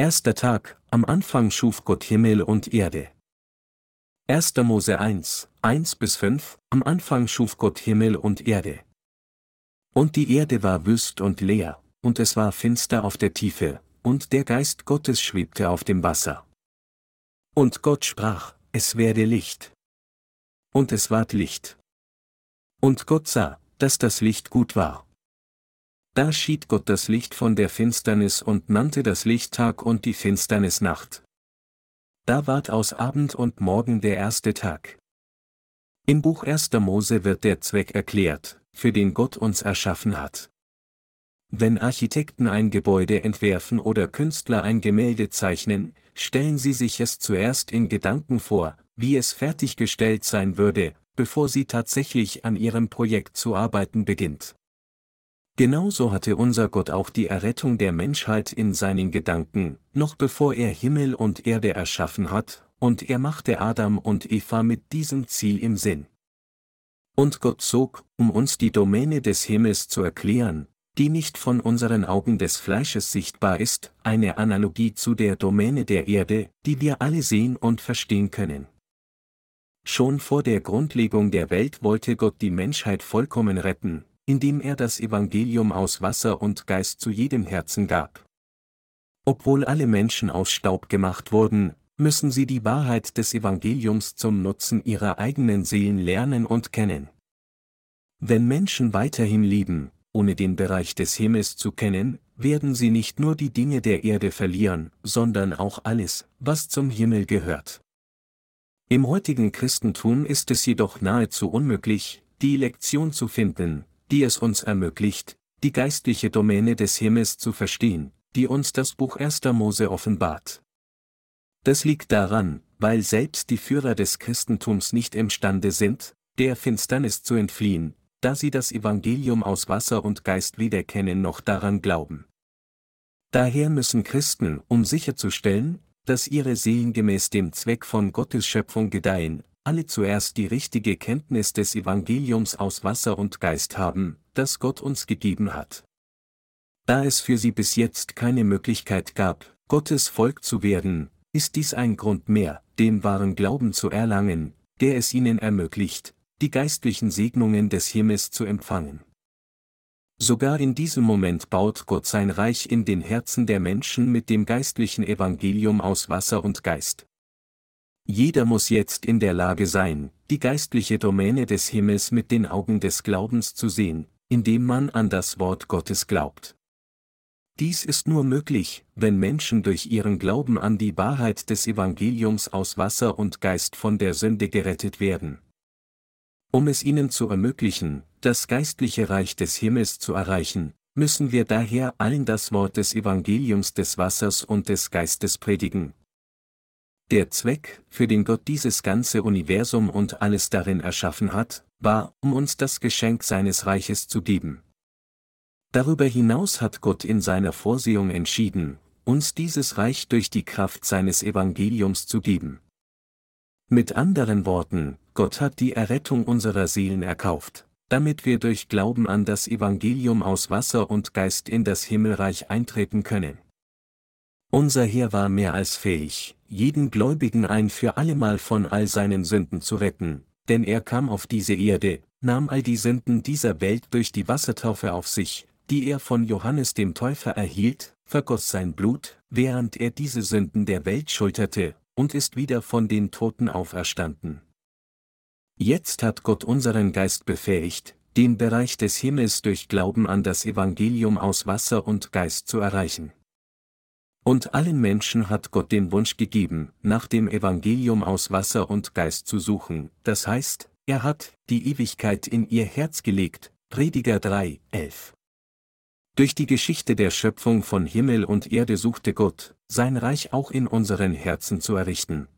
Erster Tag, am Anfang schuf Gott Himmel und Erde. 1. Mose 1, 1 bis 5, am Anfang schuf Gott Himmel und Erde. Und die Erde war wüst und leer, und es war finster auf der Tiefe, und der Geist Gottes schwebte auf dem Wasser. Und Gott sprach, es werde Licht. Und es ward Licht. Und Gott sah, dass das Licht gut war. Da schied Gott das Licht von der Finsternis und nannte das Licht Tag und die Finsternis Nacht. Da ward aus Abend und Morgen der erste Tag. Im Buch 1. Mose wird der Zweck erklärt, für den Gott uns erschaffen hat. Wenn Architekten ein Gebäude entwerfen oder Künstler ein Gemälde zeichnen, stellen sie sich es zuerst in Gedanken vor, wie es fertiggestellt sein würde, bevor sie tatsächlich an ihrem Projekt zu arbeiten beginnt. Genauso hatte unser Gott auch die Errettung der Menschheit in seinen Gedanken, noch bevor er Himmel und Erde erschaffen hat, und er machte Adam und Eva mit diesem Ziel im Sinn. Und Gott zog, um uns die Domäne des Himmels zu erklären, die nicht von unseren Augen des Fleisches sichtbar ist, eine Analogie zu der Domäne der Erde, die wir alle sehen und verstehen können. Schon vor der Grundlegung der Welt wollte Gott die Menschheit vollkommen retten, indem er das Evangelium aus Wasser und Geist zu jedem Herzen gab. Obwohl alle Menschen aus Staub gemacht wurden, müssen sie die Wahrheit des Evangeliums zum Nutzen ihrer eigenen Seelen lernen und kennen. Wenn Menschen weiterhin lieben, ohne den Bereich des Himmels zu kennen, werden sie nicht nur die Dinge der Erde verlieren, sondern auch alles, was zum Himmel gehört. Im heutigen Christentum ist es jedoch nahezu unmöglich, die Lektion zu finden, die es uns ermöglicht, die geistliche Domäne des Himmels zu verstehen, die uns das Buch 1. Mose offenbart. Das liegt daran, weil selbst die Führer des Christentums nicht imstande sind, der Finsternis zu entfliehen, da sie das Evangelium aus Wasser und Geist weder kennen noch daran glauben. Daher müssen Christen, um sicherzustellen, dass ihre Seelen gemäß dem Zweck von Gottes Schöpfung gedeihen, alle zuerst die richtige Kenntnis des Evangeliums aus Wasser und Geist haben, das Gott uns gegeben hat. Da es für sie bis jetzt keine Möglichkeit gab, Gottes Volk zu werden, ist dies ein Grund mehr, den wahren Glauben zu erlangen, der es ihnen ermöglicht, die geistlichen Segnungen des Himmels zu empfangen. Sogar in diesem Moment baut Gott sein Reich in den Herzen der Menschen mit dem geistlichen Evangelium aus Wasser und Geist. Jeder muss jetzt in der Lage sein, die geistliche Domäne des Himmels mit den Augen des Glaubens zu sehen, indem man an das Wort Gottes glaubt. Dies ist nur möglich, wenn Menschen durch ihren Glauben an die Wahrheit des Evangeliums aus Wasser und Geist von der Sünde gerettet werden. Um es ihnen zu ermöglichen, das geistliche Reich des Himmels zu erreichen, müssen wir daher allen das Wort des Evangeliums des Wassers und des Geistes predigen. Der Zweck, für den Gott dieses ganze Universum und alles darin erschaffen hat, war, um uns das Geschenk seines Reiches zu geben. Darüber hinaus hat Gott in seiner Vorsehung entschieden, uns dieses Reich durch die Kraft seines Evangeliums zu geben. Mit anderen Worten, Gott hat die Errettung unserer Seelen erkauft, damit wir durch Glauben an das Evangelium aus Wasser und Geist in das Himmelreich eintreten können. Unser Herr war mehr als fähig, jeden Gläubigen ein für allemal von all seinen Sünden zu retten, denn er kam auf diese Erde, nahm all die Sünden dieser Welt durch die Wassertaufe auf sich, die er von Johannes dem Täufer erhielt, vergoss sein Blut, während er diese Sünden der Welt schulterte, und ist wieder von den Toten auferstanden. Jetzt hat Gott unseren Geist befähigt, den Bereich des Himmels durch Glauben an das Evangelium aus Wasser und Geist zu erreichen. Und allen Menschen hat Gott den Wunsch gegeben, nach dem Evangelium aus Wasser und Geist zu suchen, das heißt, er hat die Ewigkeit in ihr Herz gelegt, Prediger 3, 11. Durch die Geschichte der Schöpfung von Himmel und Erde suchte Gott, sein Reich auch in unseren Herzen zu errichten.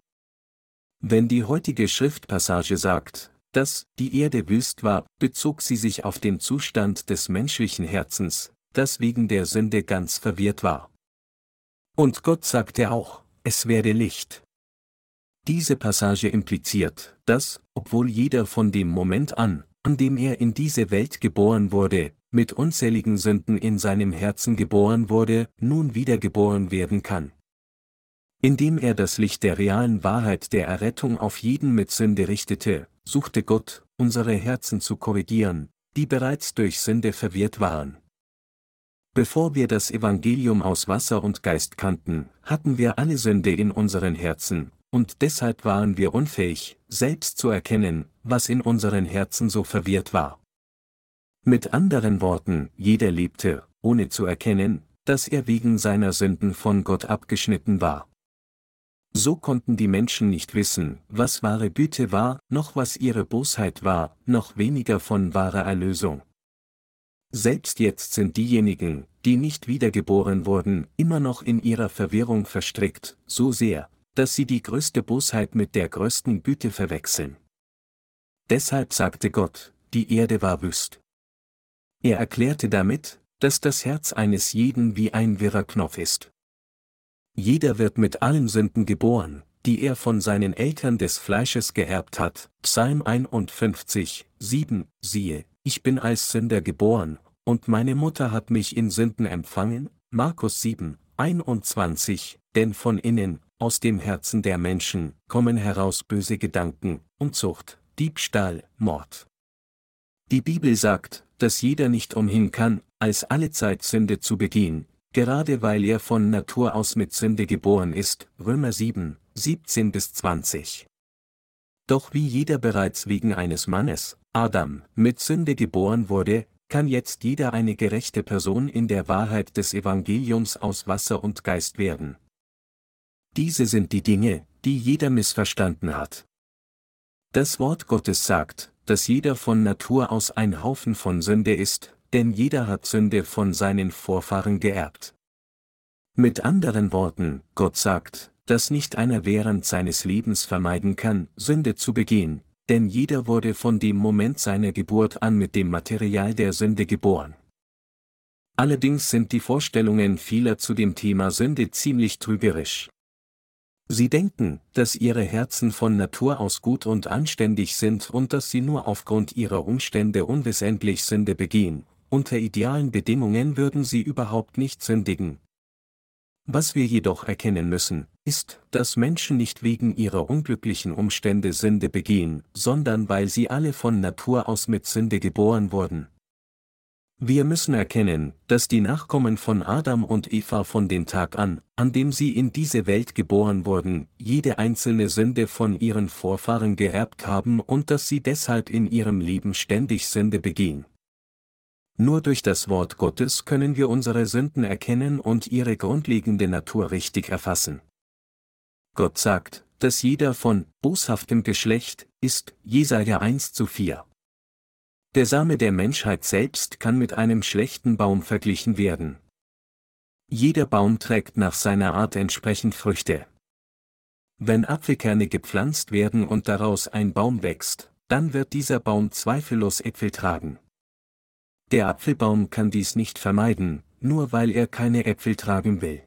Wenn die heutige Schriftpassage sagt, dass die Erde wüst war, bezog sie sich auf den Zustand des menschlichen Herzens, das wegen der Sünde ganz verwirrt war. Und Gott sagte auch, es werde Licht. Diese Passage impliziert, dass, obwohl jeder von dem Moment an, an dem er in diese Welt geboren wurde, mit unzähligen Sünden in seinem Herzen geboren wurde, nun wiedergeboren werden kann. Indem er das Licht der realen Wahrheit der Errettung auf jeden mit Sünde richtete, suchte Gott, unsere Herzen zu korrigieren, die bereits durch Sünde verwirrt waren. Bevor wir das Evangelium aus Wasser und Geist kannten, hatten wir alle Sünde in unseren Herzen, und deshalb waren wir unfähig, selbst zu erkennen, was in unseren Herzen so verwirrt war. Mit anderen Worten, jeder lebte, ohne zu erkennen, dass er wegen seiner Sünden von Gott abgeschnitten war. So konnten die Menschen nicht wissen, was wahre Güte war, noch was ihre Bosheit war, noch weniger von wahrer Erlösung. Selbst jetzt sind diejenigen, die nicht wiedergeboren wurden, immer noch in ihrer Verwirrung verstrickt, so sehr, dass sie die größte Bosheit mit der größten Güte verwechseln. Deshalb sagte Gott, die Erde war wüst. Er erklärte damit, dass das Herz eines jeden wie ein wirrer Knopf ist. Jeder wird mit allen Sünden geboren, die er von seinen Eltern des Fleisches geerbt hat. Psalm 51, 7, siehe, ich bin als Sünder geboren, und meine Mutter hat mich in Sünden empfangen, Markus 7, 21, denn von innen, aus dem Herzen der Menschen, kommen heraus böse Gedanken, Unzucht, Diebstahl, Mord. Die Bibel sagt, dass jeder nicht umhin kann, als allezeit Sünde zu begehen, gerade weil er von Natur aus mit Sünde geboren ist, Römer 7, 17 bis 20. Doch wie jeder bereits wegen eines Mannes, Adam, mit Sünde geboren wurde, kann jetzt jeder eine gerechte Person in der Wahrheit des Evangeliums aus Wasser und Geist werden. Diese sind die Dinge, die jeder missverstanden hat. Das Wort Gottes sagt, dass jeder von Natur aus ein Haufen von Sünde ist, denn jeder hat Sünde von seinen Vorfahren geerbt. Mit anderen Worten, Gott sagt, dass nicht einer während seines Lebens vermeiden kann, Sünde zu begehen, denn jeder wurde von dem Moment seiner Geburt an mit dem Material der Sünde geboren. Allerdings sind die Vorstellungen vieler zu dem Thema Sünde ziemlich trügerisch. Sie denken, dass ihre Herzen von Natur aus gut und anständig sind und dass sie nur aufgrund ihrer Umstände unwissentlich Sünde begehen, unter idealen Bedingungen würden sie überhaupt nicht sündigen. Was wir jedoch erkennen müssen, ist, dass Menschen nicht wegen ihrer unglücklichen Umstände Sünde begehen, sondern weil sie alle von Natur aus mit Sünde geboren wurden. Wir müssen erkennen, dass die Nachkommen von Adam und Eva von dem Tag an, an dem sie in diese Welt geboren wurden, jede einzelne Sünde von ihren Vorfahren geerbt haben und dass sie deshalb in ihrem Leben ständig Sünde begehen. Nur durch das Wort Gottes können wir unsere Sünden erkennen und ihre grundlegende Natur richtig erfassen. Gott sagt, dass jeder von boshaftem Geschlecht ist, Jesaja 1 zu 4. Der Same der Menschheit selbst kann mit einem schlechten Baum verglichen werden. Jeder Baum trägt nach seiner Art entsprechend Früchte. Wenn Apfelkerne gepflanzt werden und daraus ein Baum wächst, dann wird dieser Baum zweifellos Äpfel tragen. Der Apfelbaum kann dies nicht vermeiden, nur weil er keine Äpfel tragen will.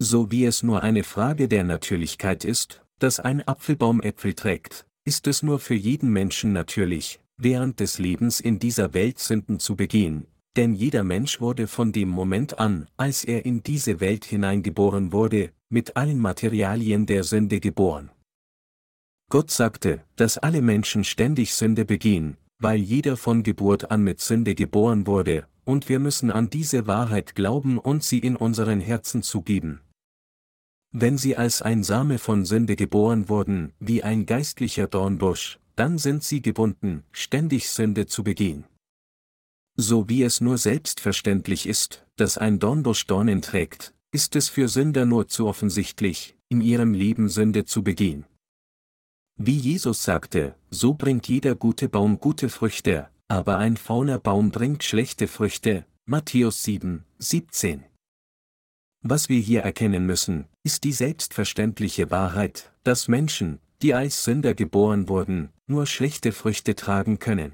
So wie es nur eine Frage der Natürlichkeit ist, dass ein Apfelbaum Äpfel trägt, ist es nur für jeden Menschen natürlich, während des Lebens in dieser Welt Sünden zu begehen, denn jeder Mensch wurde von dem Moment an, als er in diese Welt hineingeboren wurde, mit allen Materialien der Sünde geboren. Gott sagte, dass alle Menschen ständig Sünde begehen, weil jeder von Geburt an mit Sünde geboren wurde, und wir müssen an diese Wahrheit glauben und sie in unseren Herzen zugeben. Wenn sie als ein Same von Sünde geboren wurden, wie ein geistlicher Dornbusch, dann sind sie gebunden, ständig Sünde zu begehen. So wie es nur selbstverständlich ist, dass ein Dornbusch Dornen trägt, ist es für Sünder nur zu offensichtlich, in ihrem Leben Sünde zu begehen. Wie Jesus sagte, so bringt jeder gute Baum gute Früchte, aber ein fauler Baum bringt schlechte Früchte, Matthäus 7, 17. Was wir hier erkennen müssen, ist die selbstverständliche Wahrheit, dass Menschen, die als Sünder geboren wurden, nur schlechte Früchte tragen können.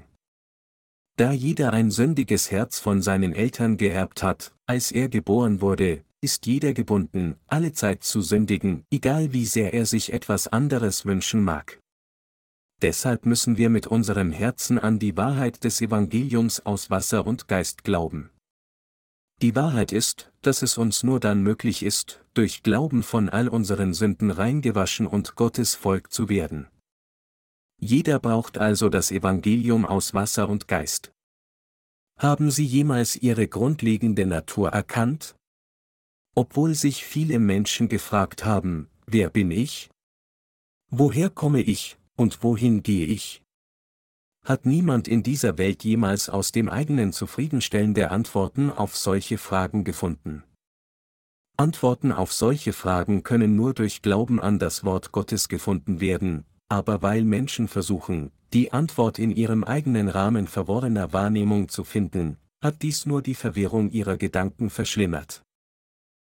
Da jeder ein sündiges Herz von seinen Eltern geerbt hat, als er geboren wurde, ist jeder gebunden, allezeit zu sündigen, egal wie sehr er sich etwas anderes wünschen mag. Deshalb müssen wir mit unserem Herzen an die Wahrheit des Evangeliums aus Wasser und Geist glauben. Die Wahrheit ist, dass es uns nur dann möglich ist, durch Glauben von all unseren Sünden reingewaschen und Gottes Volk zu werden. Jeder braucht also das Evangelium aus Wasser und Geist. Haben Sie jemals Ihre grundlegende Natur erkannt? Obwohl sich viele Menschen gefragt haben, wer bin ich? Woher komme ich, und wohin gehe ich? Hat niemand in dieser Welt jemals aus dem eigenen zufriedenstellende Antworten auf solche Fragen gefunden? Antworten auf solche Fragen können nur durch Glauben an das Wort Gottes gefunden werden, aber weil Menschen versuchen, die Antwort in ihrem eigenen Rahmen verworrener Wahrnehmung zu finden, hat dies nur die Verwirrung ihrer Gedanken verschlimmert.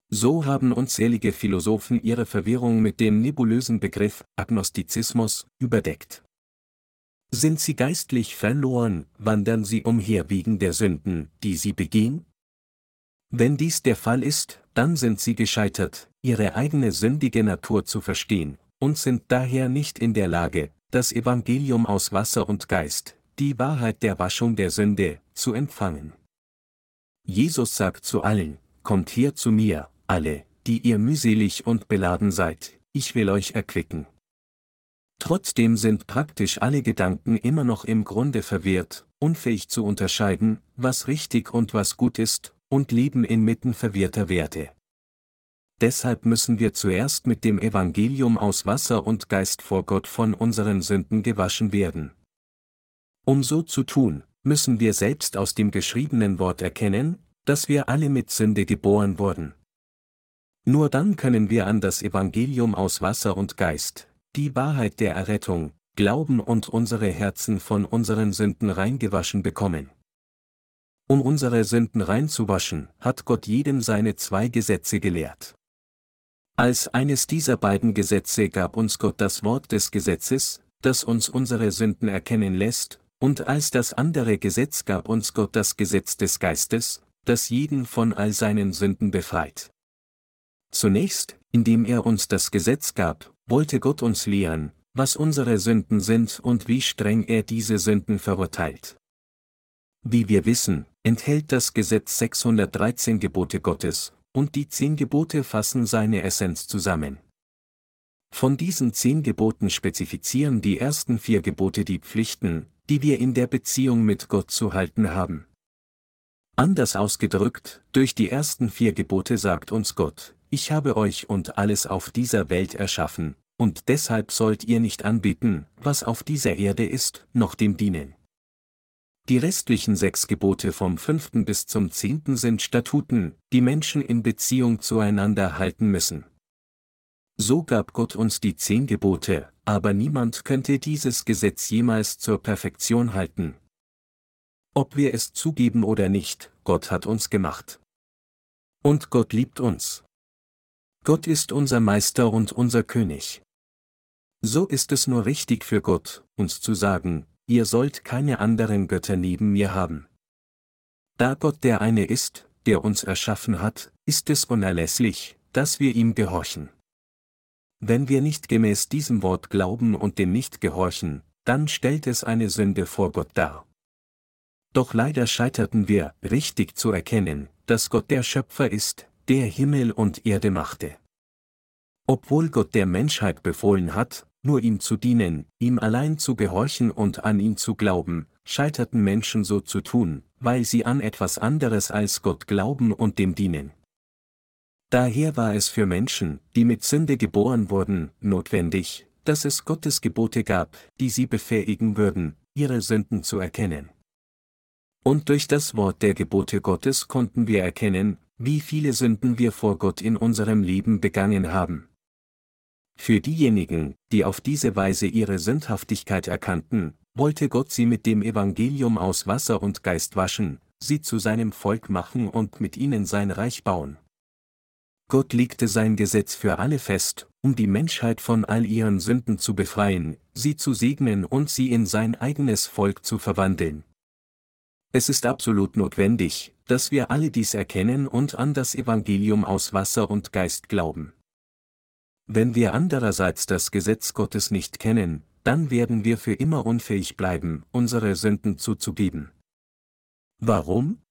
So haben unzählige Philosophen ihre Verwirrung mit dem nebulösen Begriff Agnostizismus überdeckt. Sind sie geistlich verloren, wandern sie umher wegen der Sünden, die sie begehen? Wenn dies der Fall ist, dann sind sie gescheitert, ihre eigene sündige Natur zu verstehen, und sind daher nicht in der Lage, das Evangelium aus Wasser und Geist, die Wahrheit der Waschung der Sünde, zu empfangen. Jesus sagt zu allen, Kommt her zu mir, alle, die ihr mühselig und beladen seid, ich will euch erquicken. Trotzdem sind praktisch alle Gedanken immer noch im Grunde verwirrt, unfähig zu unterscheiden, was richtig und was gut ist, und leben inmitten verwirrter Werte. Deshalb müssen wir zuerst mit dem Evangelium aus Wasser und Geist vor Gott von unseren Sünden gewaschen werden. Um so zu tun, müssen wir selbst aus dem geschriebenen Wort erkennen, dass wir alle mit Sünde geboren wurden. Nur dann können wir an das Evangelium aus Wasser und Geist, die Wahrheit der Errettung, glauben und unsere Herzen von unseren Sünden reingewaschen bekommen. Um unsere Sünden reinzuwaschen, hat Gott jedem seine zwei Gesetze gelehrt. Als eines dieser beiden Gesetze gab uns Gott das Wort des Gesetzes, das uns unsere Sünden erkennen lässt, und als das andere Gesetz gab uns Gott das Gesetz des Geistes, das jeden von all seinen Sünden befreit. Zunächst, indem er uns das Gesetz gab, wollte Gott uns lehren, was unsere Sünden sind und wie streng er diese Sünden verurteilt. Wie wir wissen, enthält das Gesetz 613 Gebote Gottes, und die zehn Gebote fassen seine Essenz zusammen. Von diesen zehn Geboten spezifizieren die ersten vier Gebote die Pflichten, die wir in der Beziehung mit Gott zu halten haben. Anders ausgedrückt, durch die ersten vier Gebote sagt uns Gott, ich habe euch und alles auf dieser Welt erschaffen, und deshalb sollt ihr nicht anbieten, was auf dieser Erde ist, noch dem dienen. Die restlichen sechs Gebote vom fünften bis zum zehnten sind Statuten, die Menschen in Beziehung zueinander halten müssen. So gab Gott uns die zehn Gebote, aber niemand könnte dieses Gesetz jemals zur Perfektion halten. Ob wir es zugeben oder nicht, Gott hat uns gemacht. Und Gott liebt uns. Gott ist unser Meister und unser König. So ist es nur richtig für Gott, uns zu sagen, ihr sollt keine anderen Götter neben mir haben. Da Gott der eine ist, der uns erschaffen hat, ist es unerlässlich, dass wir ihm gehorchen. Wenn wir nicht gemäß diesem Wort glauben und dem nicht gehorchen, dann stellt es eine Sünde vor Gott dar. Doch leider scheiterten wir, richtig zu erkennen, dass Gott der Schöpfer ist, der Himmel und Erde machte. Obwohl Gott der Menschheit befohlen hat, nur ihm zu dienen, ihm allein zu gehorchen und an ihn zu glauben, scheiterten Menschen so zu tun, weil sie an etwas anderes als Gott glauben und dem dienen. Daher war es für Menschen, die mit Sünde geboren wurden, notwendig, dass es Gottes Gebote gab, die sie befähigen würden, ihre Sünden zu erkennen. Und durch das Wort der Gebote Gottes konnten wir erkennen, wie viele Sünden wir vor Gott in unserem Leben begangen haben. Für diejenigen, die auf diese Weise ihre Sündhaftigkeit erkannten, wollte Gott sie mit dem Evangelium aus Wasser und Geist waschen, sie zu seinem Volk machen und mit ihnen sein Reich bauen. Gott legte sein Gesetz für alle fest, um die Menschheit von all ihren Sünden zu befreien, sie zu segnen und sie in sein eigenes Volk zu verwandeln. Es ist absolut notwendig, dass wir alle dies erkennen und an das Evangelium aus Wasser und Geist glauben. Wenn wir andererseits das Gesetz Gottes nicht kennen, dann werden wir für immer unfähig bleiben, unsere Sünden zuzugeben. Warum?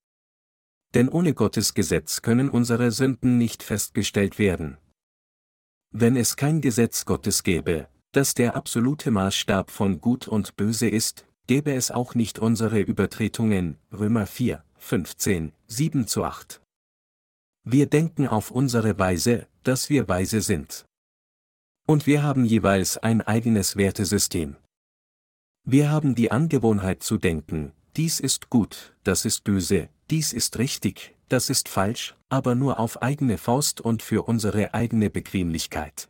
denn ohne Gottes Gesetz können unsere Sünden nicht festgestellt werden. Wenn es kein Gesetz Gottes gäbe, das der absolute Maßstab von Gut und Böse ist, gäbe es auch nicht unsere Übertretungen, Römer 4, 15, 7 zu 8. Wir denken auf unsere Weise, dass wir weise sind. Und wir haben jeweils ein eigenes Wertesystem. Wir haben die Angewohnheit zu denken, dies ist gut, das ist böse, dies ist richtig, das ist falsch, aber nur auf eigene Faust und für unsere eigene Bequemlichkeit.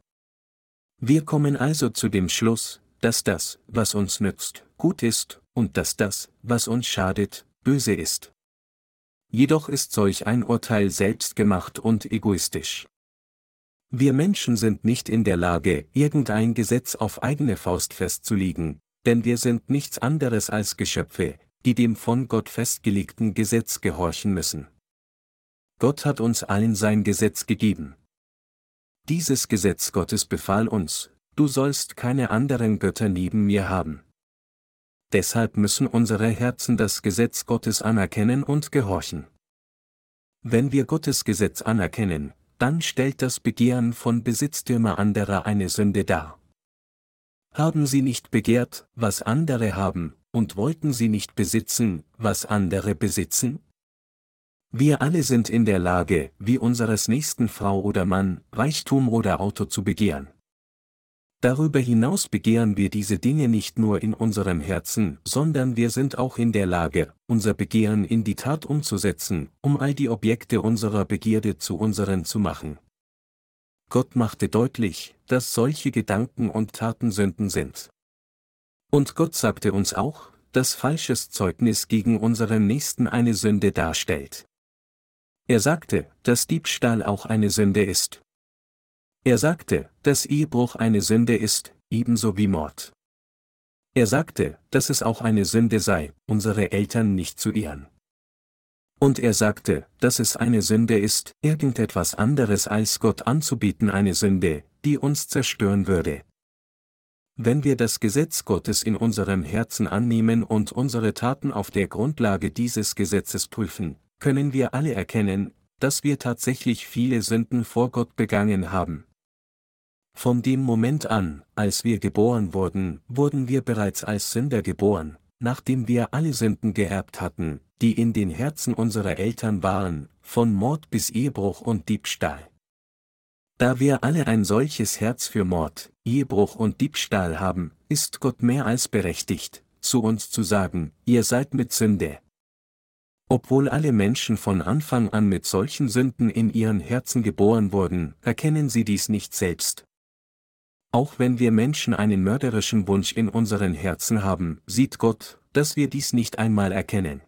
Wir kommen also zu dem Schluss, dass das, was uns nützt, gut ist, und dass das, was uns schadet, böse ist. Jedoch ist solch ein Urteil selbstgemacht und egoistisch. Wir Menschen sind nicht in der Lage, irgendein Gesetz auf eigene Faust festzulegen, denn wir sind nichts anderes als Geschöpfe, die dem von Gott festgelegten Gesetz gehorchen müssen. Gott hat uns allen sein Gesetz gegeben. Dieses Gesetz Gottes befahl uns, du sollst keine anderen Götter neben mir haben. Deshalb müssen unsere Herzen das Gesetz Gottes anerkennen und gehorchen. Wenn wir Gottes Gesetz anerkennen, dann stellt das Begehren von Besitztümer anderer eine Sünde dar. Haben sie nicht begehrt, was andere haben, und wollten sie nicht besitzen, was andere besitzen? Wir alle sind in der Lage, wie unseres nächsten Frau oder Mann, Reichtum oder Auto zu begehren. Darüber hinaus begehren wir diese Dinge nicht nur in unserem Herzen, sondern wir sind auch in der Lage, unser Begehren in die Tat umzusetzen, um all die Objekte unserer Begierde zu unseren zu machen. Gott machte deutlich, dass solche Gedanken und Taten Sünden sind. Und Gott sagte uns auch, dass falsches Zeugnis gegen unseren Nächsten eine Sünde darstellt. Er sagte, dass Diebstahl auch eine Sünde ist. Er sagte, dass Ehebruch eine Sünde ist, ebenso wie Mord. Er sagte, dass es auch eine Sünde sei, unsere Eltern nicht zu ehren. Und er sagte, dass es eine Sünde ist, irgendetwas anderes als Gott anzubieten eine Sünde, die uns zerstören würde. Wenn wir das Gesetz Gottes in unserem Herzen annehmen und unsere Taten auf der Grundlage dieses Gesetzes prüfen, können wir alle erkennen, dass wir tatsächlich viele Sünden vor Gott begangen haben. Von dem Moment an, als wir geboren wurden, wurden wir bereits als Sünder geboren, nachdem wir alle Sünden geerbt hatten, die in den Herzen unserer Eltern waren, von Mord bis Ehebruch und Diebstahl. Da wir alle ein solches Herz für Mord, Ehebruch und Diebstahl haben, ist Gott mehr als berechtigt, zu uns zu sagen, ihr seid mit Sünde. Obwohl alle Menschen von Anfang an mit solchen Sünden in ihren Herzen geboren wurden, erkennen sie dies nicht selbst. Auch wenn wir Menschen einen mörderischen Wunsch in unseren Herzen haben, sieht Gott, dass wir dies nicht einmal erkennen.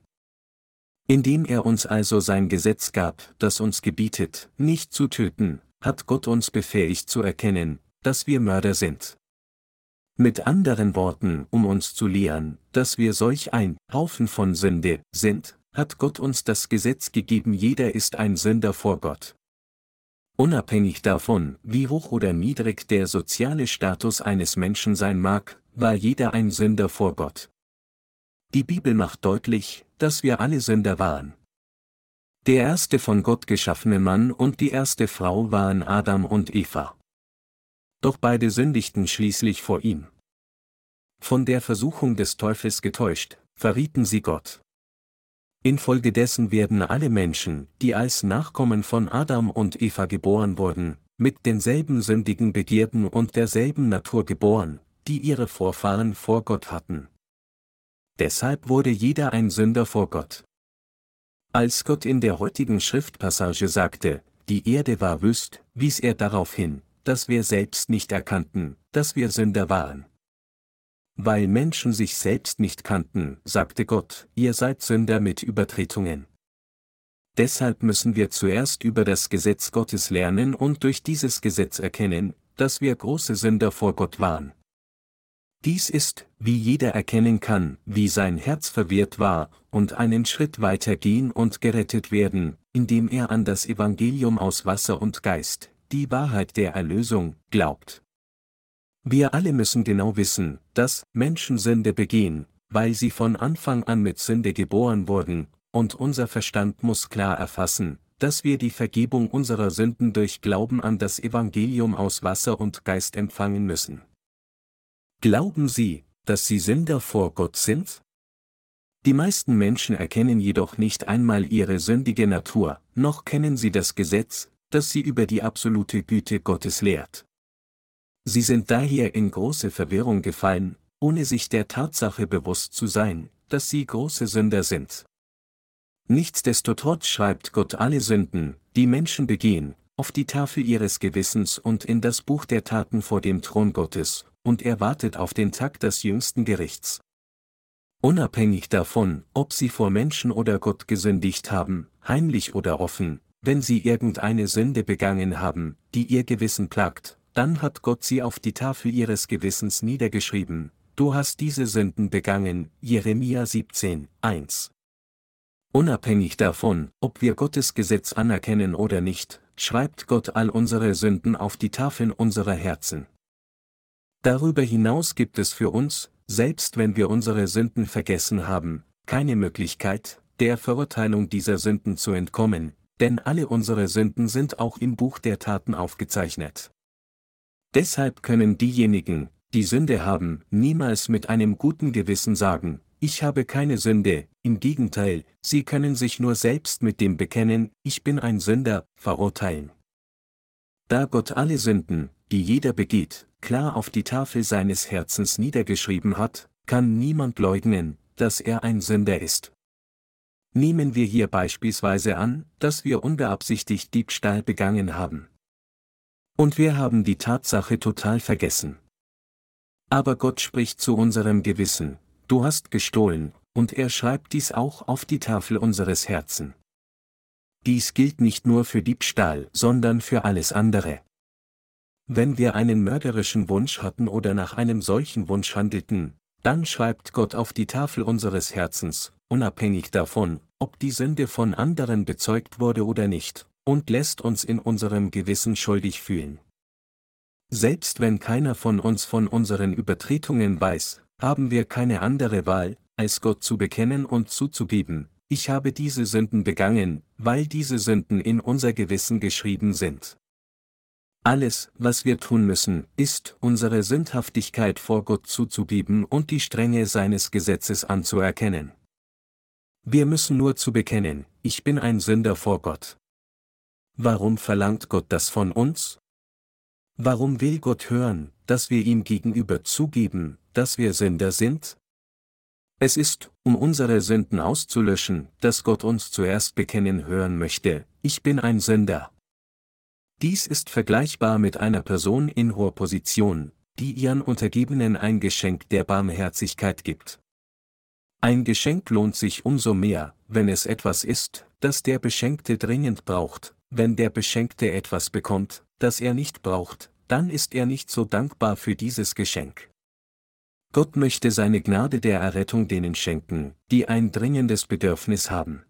Indem er uns also sein Gesetz gab, das uns gebietet, nicht zu töten, hat Gott uns befähigt zu erkennen, dass wir Mörder sind. Mit anderen Worten, um uns zu lehren, dass wir solch ein Haufen von Sünde sind, hat Gott uns das Gesetz gegeben, jeder ist ein Sünder vor Gott. Unabhängig davon, wie hoch oder niedrig der soziale Status eines Menschen sein mag, war jeder ein Sünder vor Gott. Die Bibel macht deutlich, dass wir alle Sünder waren. Der erste von Gott geschaffene Mann und die erste Frau waren Adam und Eva. Doch beide sündigten schließlich vor ihm. Von der Versuchung des Teufels getäuscht, verrieten sie Gott. Infolgedessen werden alle Menschen, die als Nachkommen von Adam und Eva geboren wurden, mit denselben sündigen Begierden und derselben Natur geboren, die ihre Vorfahren vor Gott hatten. Deshalb wurde jeder ein Sünder vor Gott. Als Gott in der heutigen Schriftpassage sagte, die Erde war wüst, wies er darauf hin, dass wir selbst nicht erkannten, dass wir Sünder waren. Weil Menschen sich selbst nicht kannten, sagte Gott, ihr seid Sünder mit Übertretungen. Deshalb müssen wir zuerst über das Gesetz Gottes lernen und durch dieses Gesetz erkennen, dass wir große Sünder vor Gott waren. Dies ist, wie jeder erkennen kann, wie sein Herz verwirrt war, und einen Schritt weiter gehen und gerettet werden, indem er an das Evangelium aus Wasser und Geist, die Wahrheit der Erlösung, glaubt. Wir alle müssen genau wissen, dass Menschen Sünde begehen, weil sie von Anfang an mit Sünde geboren wurden, und unser Verstand muss klar erfassen, dass wir die Vergebung unserer Sünden durch Glauben an das Evangelium aus Wasser und Geist empfangen müssen. Glauben Sie, dass Sie Sünder vor Gott sind? Die meisten Menschen erkennen jedoch nicht einmal ihre sündige Natur, noch kennen sie das Gesetz, das sie über die absolute Güte Gottes lehrt. Sie sind daher in große Verwirrung gefallen, ohne sich der Tatsache bewusst zu sein, dass sie große Sünder sind. Nichtsdestotrotz schreibt Gott alle Sünden, die Menschen begehen, auf die Tafel ihres Gewissens und in das Buch der Taten vor dem Thron Gottes, und er wartet auf den Tag des jüngsten Gerichts. Unabhängig davon, ob sie vor Menschen oder Gott gesündigt haben, heimlich oder offen, wenn sie irgendeine Sünde begangen haben, die ihr Gewissen plagt, dann hat Gott sie auf die Tafel ihres Gewissens niedergeschrieben, du hast diese Sünden begangen, Jeremia 17, 1. Unabhängig davon, ob wir Gottes Gesetz anerkennen oder nicht, schreibt Gott all unsere Sünden auf die Tafeln unserer Herzen. Darüber hinaus gibt es für uns, selbst wenn wir unsere Sünden vergessen haben, keine Möglichkeit, der Verurteilung dieser Sünden zu entkommen, denn alle unsere Sünden sind auch im Buch der Taten aufgezeichnet. Deshalb können diejenigen, die Sünde haben, niemals mit einem guten Gewissen sagen, ich habe keine Sünde, im Gegenteil, sie können sich nur selbst mit dem Bekennen, ich bin ein Sünder, verurteilen. Da Gott alle Sünden, die jeder begeht, klar auf die Tafel seines Herzens niedergeschrieben hat, kann niemand leugnen, dass er ein Sünder ist. Nehmen wir hier beispielsweise an, dass wir unbeabsichtigt Diebstahl begangen haben. Und wir haben die Tatsache total vergessen. Aber Gott spricht zu unserem Gewissen, du hast gestohlen, und er schreibt dies auch auf die Tafel unseres Herzen. Dies gilt nicht nur für Diebstahl, sondern für alles andere. Wenn wir einen mörderischen Wunsch hatten oder nach einem solchen Wunsch handelten, dann schreibt Gott auf die Tafel unseres Herzens, unabhängig davon, ob die Sünde von anderen bezeugt wurde oder nicht, und lässt uns in unserem Gewissen schuldig fühlen. Selbst wenn keiner von uns von unseren Übertretungen weiß, haben wir keine andere Wahl, als Gott zu bekennen und zuzugeben, ich habe diese Sünden begangen, weil diese Sünden in unser Gewissen geschrieben sind. Alles, was wir tun müssen, ist, unsere Sündhaftigkeit vor Gott zuzugeben und die Strenge seines Gesetzes anzuerkennen. Wir müssen nur zu bekennen, ich bin ein Sünder vor Gott. Warum verlangt Gott das von uns? Warum will Gott hören, dass wir ihm gegenüber zugeben, dass wir Sünder sind? Es ist, um unsere Sünden auszulöschen, dass Gott uns zuerst bekennen hören möchte, ich bin ein Sünder. Dies ist vergleichbar mit einer Person in hoher Position, die ihren Untergebenen ein Geschenk der Barmherzigkeit gibt. Ein Geschenk lohnt sich umso mehr, wenn es etwas ist, das der Beschenkte dringend braucht, wenn der Beschenkte etwas bekommt, das er nicht braucht, dann ist er nicht so dankbar für dieses Geschenk. Gott möchte seine Gnade der Errettung denen schenken, die ein dringendes Bedürfnis haben.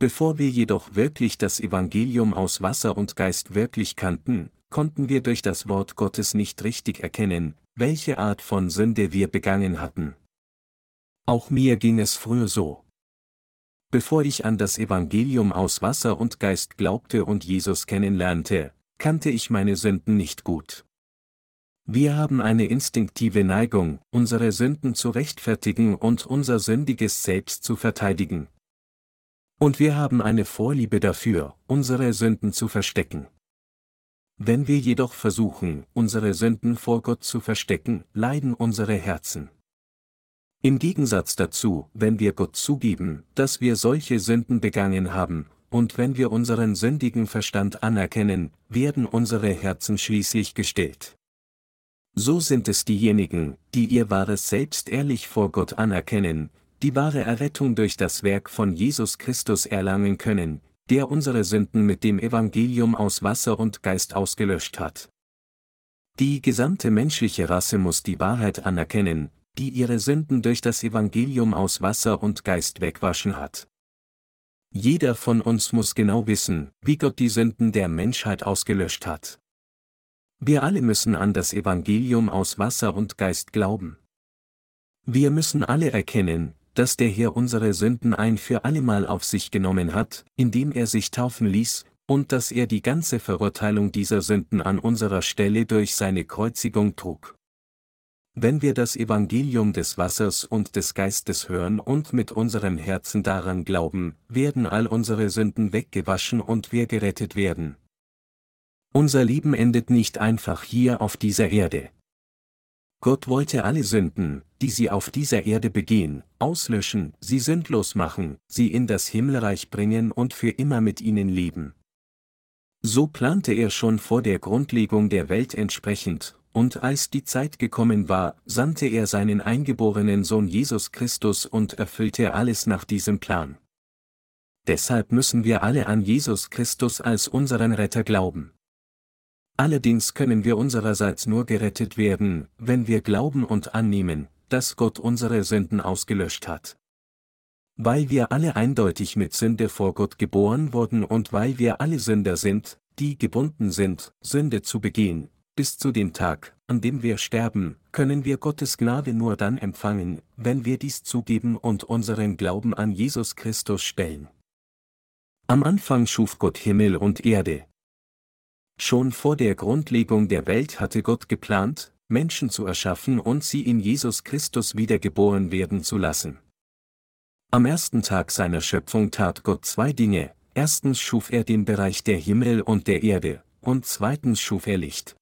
Bevor wir jedoch wirklich das Evangelium aus Wasser und Geist wirklich kannten, konnten wir durch das Wort Gottes nicht richtig erkennen, welche Art von Sünde wir begangen hatten. Auch mir ging es früher so. Bevor ich an das Evangelium aus Wasser und Geist glaubte und Jesus kennenlernte, kannte ich meine Sünden nicht gut. Wir haben eine instinktive Neigung, unsere Sünden zu rechtfertigen und unser sündiges Selbst zu verteidigen, und wir haben eine Vorliebe dafür, unsere Sünden zu verstecken. Wenn wir jedoch versuchen, unsere Sünden vor Gott zu verstecken, leiden unsere Herzen. Im Gegensatz dazu, wenn wir Gott zugeben, dass wir solche Sünden begangen haben, und wenn wir unseren sündigen Verstand anerkennen, werden unsere Herzen schließlich gestillt. So sind es diejenigen, die ihr wahres Selbst ehrlich vor Gott anerkennen, die wahre Errettung durch das Werk von Jesus Christus erlangen können, der unsere Sünden mit dem Evangelium aus Wasser und Geist ausgelöscht hat. Die gesamte menschliche Rasse muss die Wahrheit anerkennen, die ihre Sünden durch das Evangelium aus Wasser und Geist wegwaschen hat. Jeder von uns muss genau wissen, wie Gott die Sünden der Menschheit ausgelöscht hat. Wir alle müssen an das Evangelium aus Wasser und Geist glauben. Wir müssen alle erkennen, dass der Herr unsere Sünden ein für allemal auf sich genommen hat, indem er sich taufen ließ, und dass er die ganze Verurteilung dieser Sünden an unserer Stelle durch seine Kreuzigung trug. Wenn wir das Evangelium des Wassers und des Geistes hören und mit unserem Herzen daran glauben, werden all unsere Sünden weggewaschen und wir gerettet werden. Unser Leben endet nicht einfach hier auf dieser Erde. Gott wollte alle Sünden, die sie auf dieser Erde begehen, auslöschen, sie sündlos machen, sie in das Himmelreich bringen und für immer mit ihnen leben. So plante er schon vor der Grundlegung der Welt entsprechend, und als die Zeit gekommen war, sandte er seinen eingeborenen Sohn Jesus Christus und erfüllte alles nach diesem Plan. Deshalb müssen wir alle an Jesus Christus als unseren Retter glauben. Allerdings können wir unsererseits nur gerettet werden, wenn wir glauben und annehmen, dass Gott unsere Sünden ausgelöscht hat. Weil wir alle eindeutig mit Sünde vor Gott geboren wurden und weil wir alle Sünder sind, die gebunden sind, Sünde zu begehen, bis zu dem Tag, an dem wir sterben, können wir Gottes Gnade nur dann empfangen, wenn wir dies zugeben und unseren Glauben an Jesus Christus stellen. Am Anfang schuf Gott Himmel und Erde, Schon vor der Grundlegung der Welt hatte Gott geplant, Menschen zu erschaffen und sie in Jesus Christus wiedergeboren werden zu lassen. Am ersten Tag seiner Schöpfung tat Gott zwei Dinge, erstens schuf er den Bereich der Himmel und der Erde, und zweitens schuf er Licht.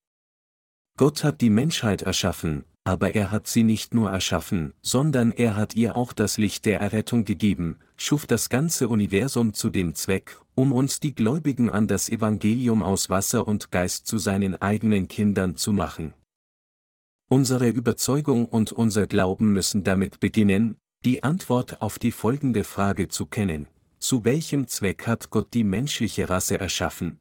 Gott hat die Menschheit erschaffen, aber er hat sie nicht nur erschaffen, sondern er hat ihr auch das Licht der Errettung gegeben, schuf das ganze Universum zu dem Zweck, um uns die Gläubigen an das Evangelium aus Wasser und Geist zu seinen eigenen Kindern zu machen. Unsere Überzeugung und unser Glauben müssen damit beginnen, die Antwort auf die folgende Frage zu kennen. Zu welchem Zweck hat Gott die menschliche Rasse erschaffen?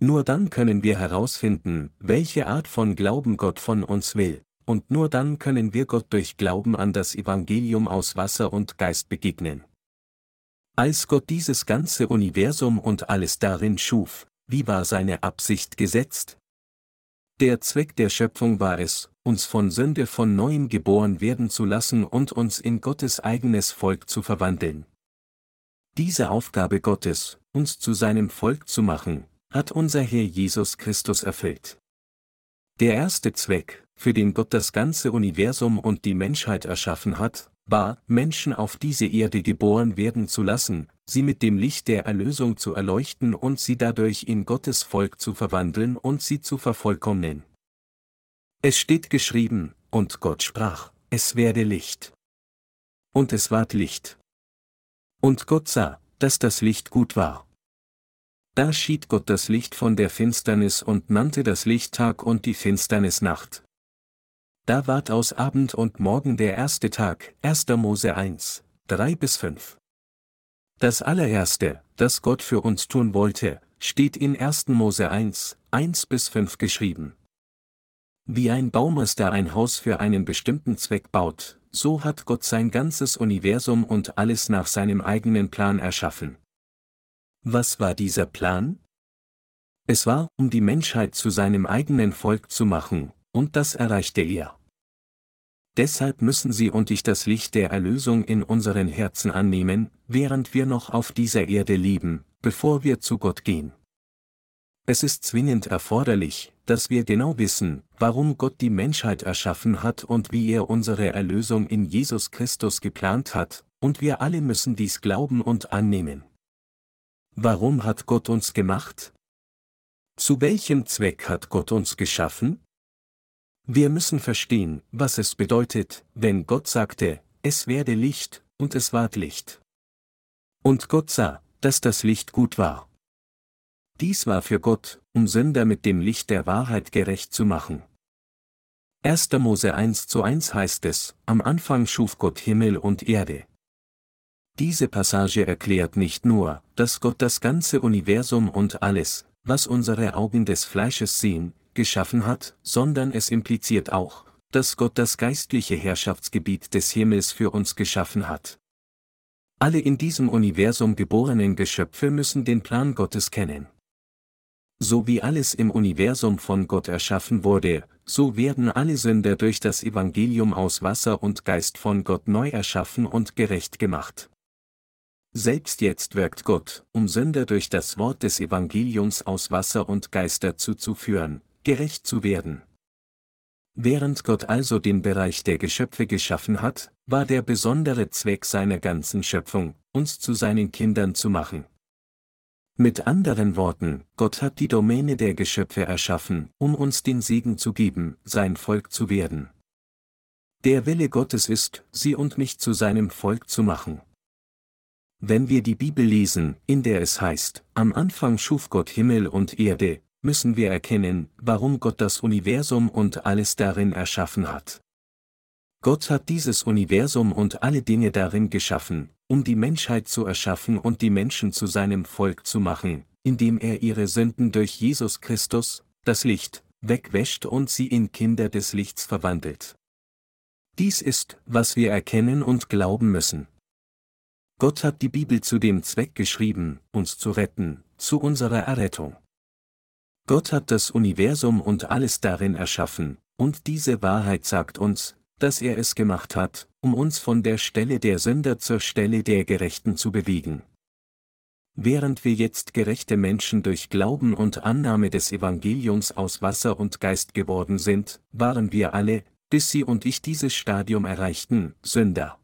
Nur dann können wir herausfinden, welche Art von Glauben Gott von uns will, und nur dann können wir Gott durch Glauben an das Evangelium aus Wasser und Geist begegnen. Als Gott dieses ganze Universum und alles darin schuf, wie war seine Absicht gesetzt? Der Zweck der Schöpfung war es, uns von Sünde von neuem geboren werden zu lassen und uns in Gottes eigenes Volk zu verwandeln. Diese Aufgabe Gottes, uns zu seinem Volk zu machen, hat unser Herr Jesus Christus erfüllt. Der erste Zweck, für den Gott das ganze Universum und die Menschheit erschaffen hat, war, Menschen auf diese Erde geboren werden zu lassen, sie mit dem Licht der Erlösung zu erleuchten und sie dadurch in Gottes Volk zu verwandeln und sie zu vervollkommnen. Es steht geschrieben, und Gott sprach, es werde Licht. Und es ward Licht. Und Gott sah, dass das Licht gut war. Da schied Gott das Licht von der Finsternis und nannte das Licht Tag und die Finsternis Nacht. Da ward aus Abend und Morgen der erste Tag, 1. Mose 1, 3 bis 5. Das allererste, das Gott für uns tun wollte, steht in 1. Mose 1, 1 bis 5 geschrieben. Wie ein Baumeister ein Haus für einen bestimmten Zweck baut, so hat Gott sein ganzes Universum und alles nach seinem eigenen Plan erschaffen. Was war dieser Plan? Es war, um die Menschheit zu seinem eigenen Volk zu machen, und das erreichte er. Deshalb müssen Sie und ich das Licht der Erlösung in unseren Herzen annehmen, während wir noch auf dieser Erde leben, bevor wir zu Gott gehen. Es ist zwingend erforderlich, dass wir genau wissen, warum Gott die Menschheit erschaffen hat und wie er unsere Erlösung in Jesus Christus geplant hat, und wir alle müssen dies glauben und annehmen. Warum hat Gott uns gemacht? Zu welchem Zweck hat Gott uns geschaffen? Wir müssen verstehen, was es bedeutet, wenn Gott sagte, es werde Licht, und es ward Licht. Und Gott sah, dass das Licht gut war. Dies war für Gott, um Sünder mit dem Licht der Wahrheit gerecht zu machen. 1. Mose 1 zu 1 heißt es, am Anfang schuf Gott Himmel und Erde. Diese Passage erklärt nicht nur, dass Gott das ganze Universum und alles, was unsere Augen des Fleisches sehen, geschaffen hat, sondern es impliziert auch, dass Gott das geistliche Herrschaftsgebiet des Himmels für uns geschaffen hat. Alle in diesem Universum geborenen Geschöpfe müssen den Plan Gottes kennen. So wie alles im Universum von Gott erschaffen wurde, so werden alle Sünder durch das Evangelium aus Wasser und Geist von Gott neu erschaffen und gerecht gemacht. Selbst jetzt wirkt Gott, um Sünder durch das Wort des Evangeliums aus Wasser und Geist dazu zu führen, gerecht zu werden. Während Gott also den Bereich der Geschöpfe geschaffen hat, war der besondere Zweck seiner ganzen Schöpfung, uns zu seinen Kindern zu machen. Mit anderen Worten, Gott hat die Domäne der Geschöpfe erschaffen, um uns den Segen zu geben, sein Volk zu werden. Der Wille Gottes ist, sie und mich zu seinem Volk zu machen. Wenn wir die Bibel lesen, in der es heißt, am Anfang schuf Gott Himmel und Erde, müssen wir erkennen, warum Gott das Universum und alles darin erschaffen hat. Gott hat dieses Universum und alle Dinge darin geschaffen, um die Menschheit zu erschaffen und die Menschen zu seinem Volk zu machen, indem er ihre Sünden durch Jesus Christus, das Licht, wegwäscht und sie in Kinder des Lichts verwandelt. Dies ist, was wir erkennen und glauben müssen. Gott hat die Bibel zu dem Zweck geschrieben, uns zu retten, zu unserer Errettung. Gott hat das Universum und alles darin erschaffen, und diese Wahrheit sagt uns, dass er es gemacht hat, um uns von der Stelle der Sünder zur Stelle der Gerechten zu bewegen. Während wir jetzt gerechte Menschen durch Glauben und Annahme des Evangeliums aus Wasser und Geist geworden sind, waren wir alle, bis Sie und ich dieses Stadium erreichten, Sünder.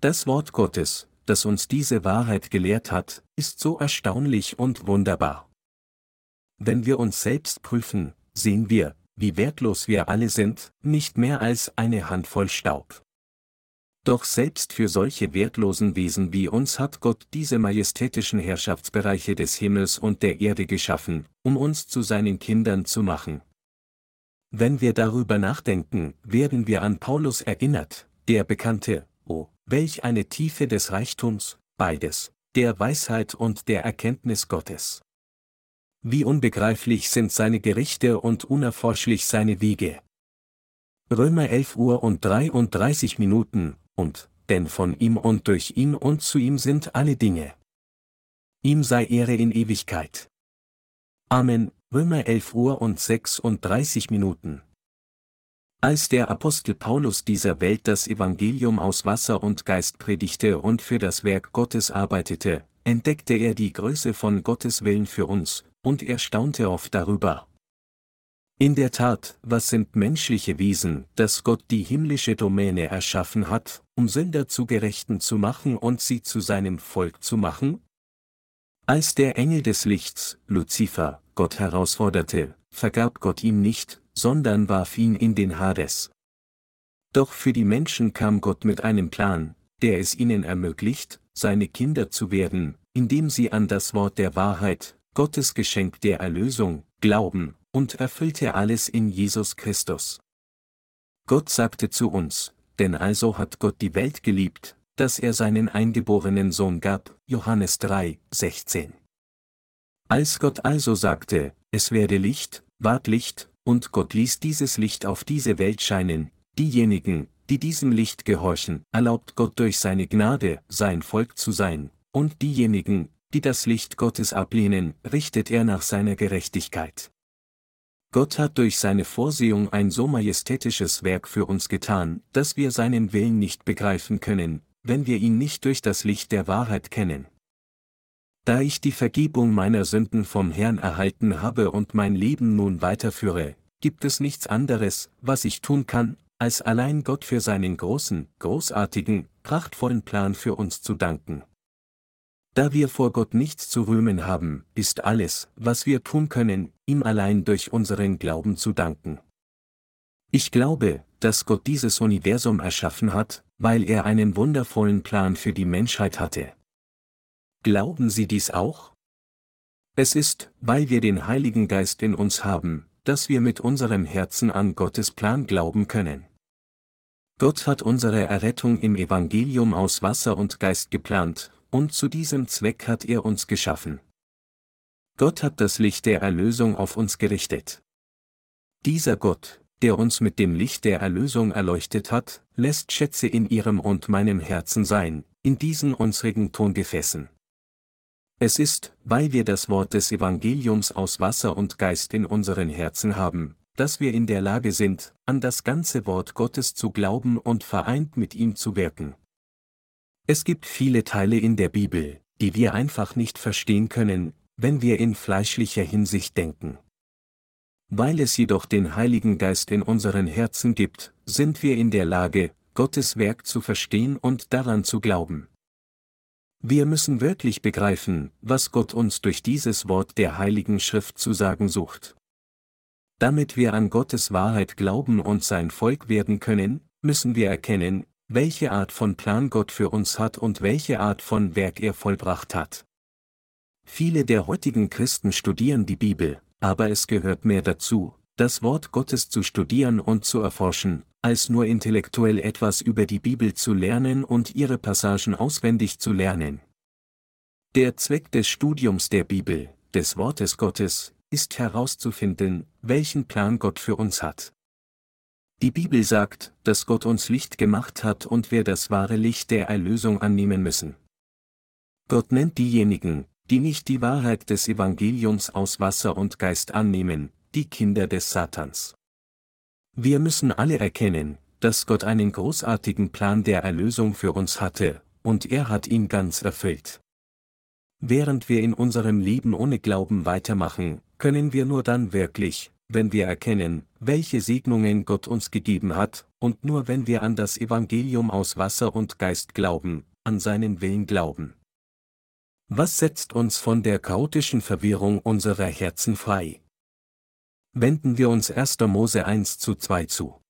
Das Wort Gottes, das uns diese Wahrheit gelehrt hat, ist so erstaunlich und wunderbar. Wenn wir uns selbst prüfen, sehen wir, wie wertlos wir alle sind, nicht mehr als eine Handvoll Staub. Doch selbst für solche wertlosen Wesen wie uns hat Gott diese majestätischen Herrschaftsbereiche des Himmels und der Erde geschaffen, um uns zu seinen Kindern zu machen. Wenn wir darüber nachdenken, werden wir an Paulus erinnert, der bekannte, oh, welch eine Tiefe des Reichtums, beides, der Weisheit und der Erkenntnis Gottes. Wie unbegreiflich sind seine Gerichte und unerforschlich seine Wege. Römer 11 Uhr und 33 Minuten, und, denn von ihm und durch ihn und zu ihm sind alle Dinge. Ihm sei Ehre in Ewigkeit. Amen, Römer 11 Uhr und 36 Minuten. Als der Apostel Paulus dieser Welt das Evangelium aus Wasser und Geist predigte und für das Werk Gottes arbeitete, entdeckte er die Größe von Gottes Willen für uns, und er staunte oft darüber. In der Tat, was sind menschliche Wesen, dass Gott die himmlische Domäne erschaffen hat, um Sünder zu Gerechten zu machen und sie zu seinem Volk zu machen? Als der Engel des Lichts, Luzifer, Gott herausforderte, vergab Gott ihm nicht, sondern warf ihn in den Hades. Doch für die Menschen kam Gott mit einem Plan, der es ihnen ermöglicht, seine Kinder zu werden, indem sie an das Wort der Wahrheit, Gottes Geschenk der Erlösung, glauben, und erfüllte alles in Jesus Christus. Gott sagte zu uns, denn also hat Gott die Welt geliebt, dass er seinen eingeborenen Sohn gab, Johannes 3, 16. Als Gott also sagte, es werde Licht, ward Licht, und Gott ließ dieses Licht auf diese Welt scheinen, diejenigen, die diesem Licht gehorchen, erlaubt Gott durch seine Gnade, sein Volk zu sein, und diejenigen, die das Licht Gottes ablehnen, richtet er nach seiner Gerechtigkeit. Gott hat durch seine Vorsehung ein so majestätisches Werk für uns getan, dass wir seinen Willen nicht begreifen können, wenn wir ihn nicht durch das Licht der Wahrheit kennen. Da ich die Vergebung meiner Sünden vom Herrn erhalten habe und mein Leben nun weiterführe, gibt es nichts anderes, was ich tun kann, als allein Gott für seinen großen, großartigen, prachtvollen Plan für uns zu danken. Da wir vor Gott nichts zu rühmen haben, ist alles, was wir tun können, ihm allein durch unseren Glauben zu danken. Ich glaube, dass Gott dieses Universum erschaffen hat, weil er einen wundervollen Plan für die Menschheit hatte. Glauben Sie dies auch? Es ist, weil wir den Heiligen Geist in uns haben, dass wir mit unserem Herzen an Gottes Plan glauben können. Gott hat unsere Errettung im Evangelium aus Wasser und Geist geplant, und zu diesem Zweck hat er uns geschaffen. Gott hat das Licht der Erlösung auf uns gerichtet. Dieser Gott, der uns mit dem Licht der Erlösung erleuchtet hat, lässt Schätze in ihrem und meinem Herzen sein, in diesen unsrigen Tongefäßen. Es ist, weil wir das Wort des Evangeliums aus Wasser und Geist in unseren Herzen haben, dass wir in der Lage sind, an das ganze Wort Gottes zu glauben und vereint mit ihm zu wirken. Es gibt viele Teile in der Bibel, die wir einfach nicht verstehen können, wenn wir in fleischlicher Hinsicht denken. Weil es jedoch den Heiligen Geist in unseren Herzen gibt, sind wir in der Lage, Gottes Werk zu verstehen und daran zu glauben. Wir müssen wirklich begreifen, was Gott uns durch dieses Wort der Heiligen Schrift zu sagen sucht. Damit wir an Gottes Wahrheit glauben und sein Volk werden können, müssen wir erkennen, welche Art von Plan Gott für uns hat und welche Art von Werk er vollbracht hat. Viele der heutigen Christen studieren die Bibel, aber es gehört mehr dazu, das Wort Gottes zu studieren und zu erforschen, als nur intellektuell etwas über die Bibel zu lernen und ihre Passagen auswendig zu lernen. Der Zweck des Studiums der Bibel, des Wortes Gottes, ist herauszufinden, welchen Plan Gott für uns hat. Die Bibel sagt, dass Gott uns Licht gemacht hat und wir das wahre Licht der Erlösung annehmen müssen. Gott nennt diejenigen, die nicht die Wahrheit des Evangeliums aus Wasser und Geist annehmen, die Kinder des Satans. Wir müssen alle erkennen, dass Gott einen großartigen Plan der Erlösung für uns hatte, und er hat ihn ganz erfüllt. Während wir in unserem Leben ohne Glauben weitermachen, können wir nur dann wirklich, wenn wir erkennen, welche Segnungen Gott uns gegeben hat, und nur wenn wir an das Evangelium aus Wasser und Geist glauben, an seinen Willen glauben. Was setzt uns von der chaotischen Verwirrung unserer Herzen frei? Wenden wir uns 1. Mose 1 zu 2 zu.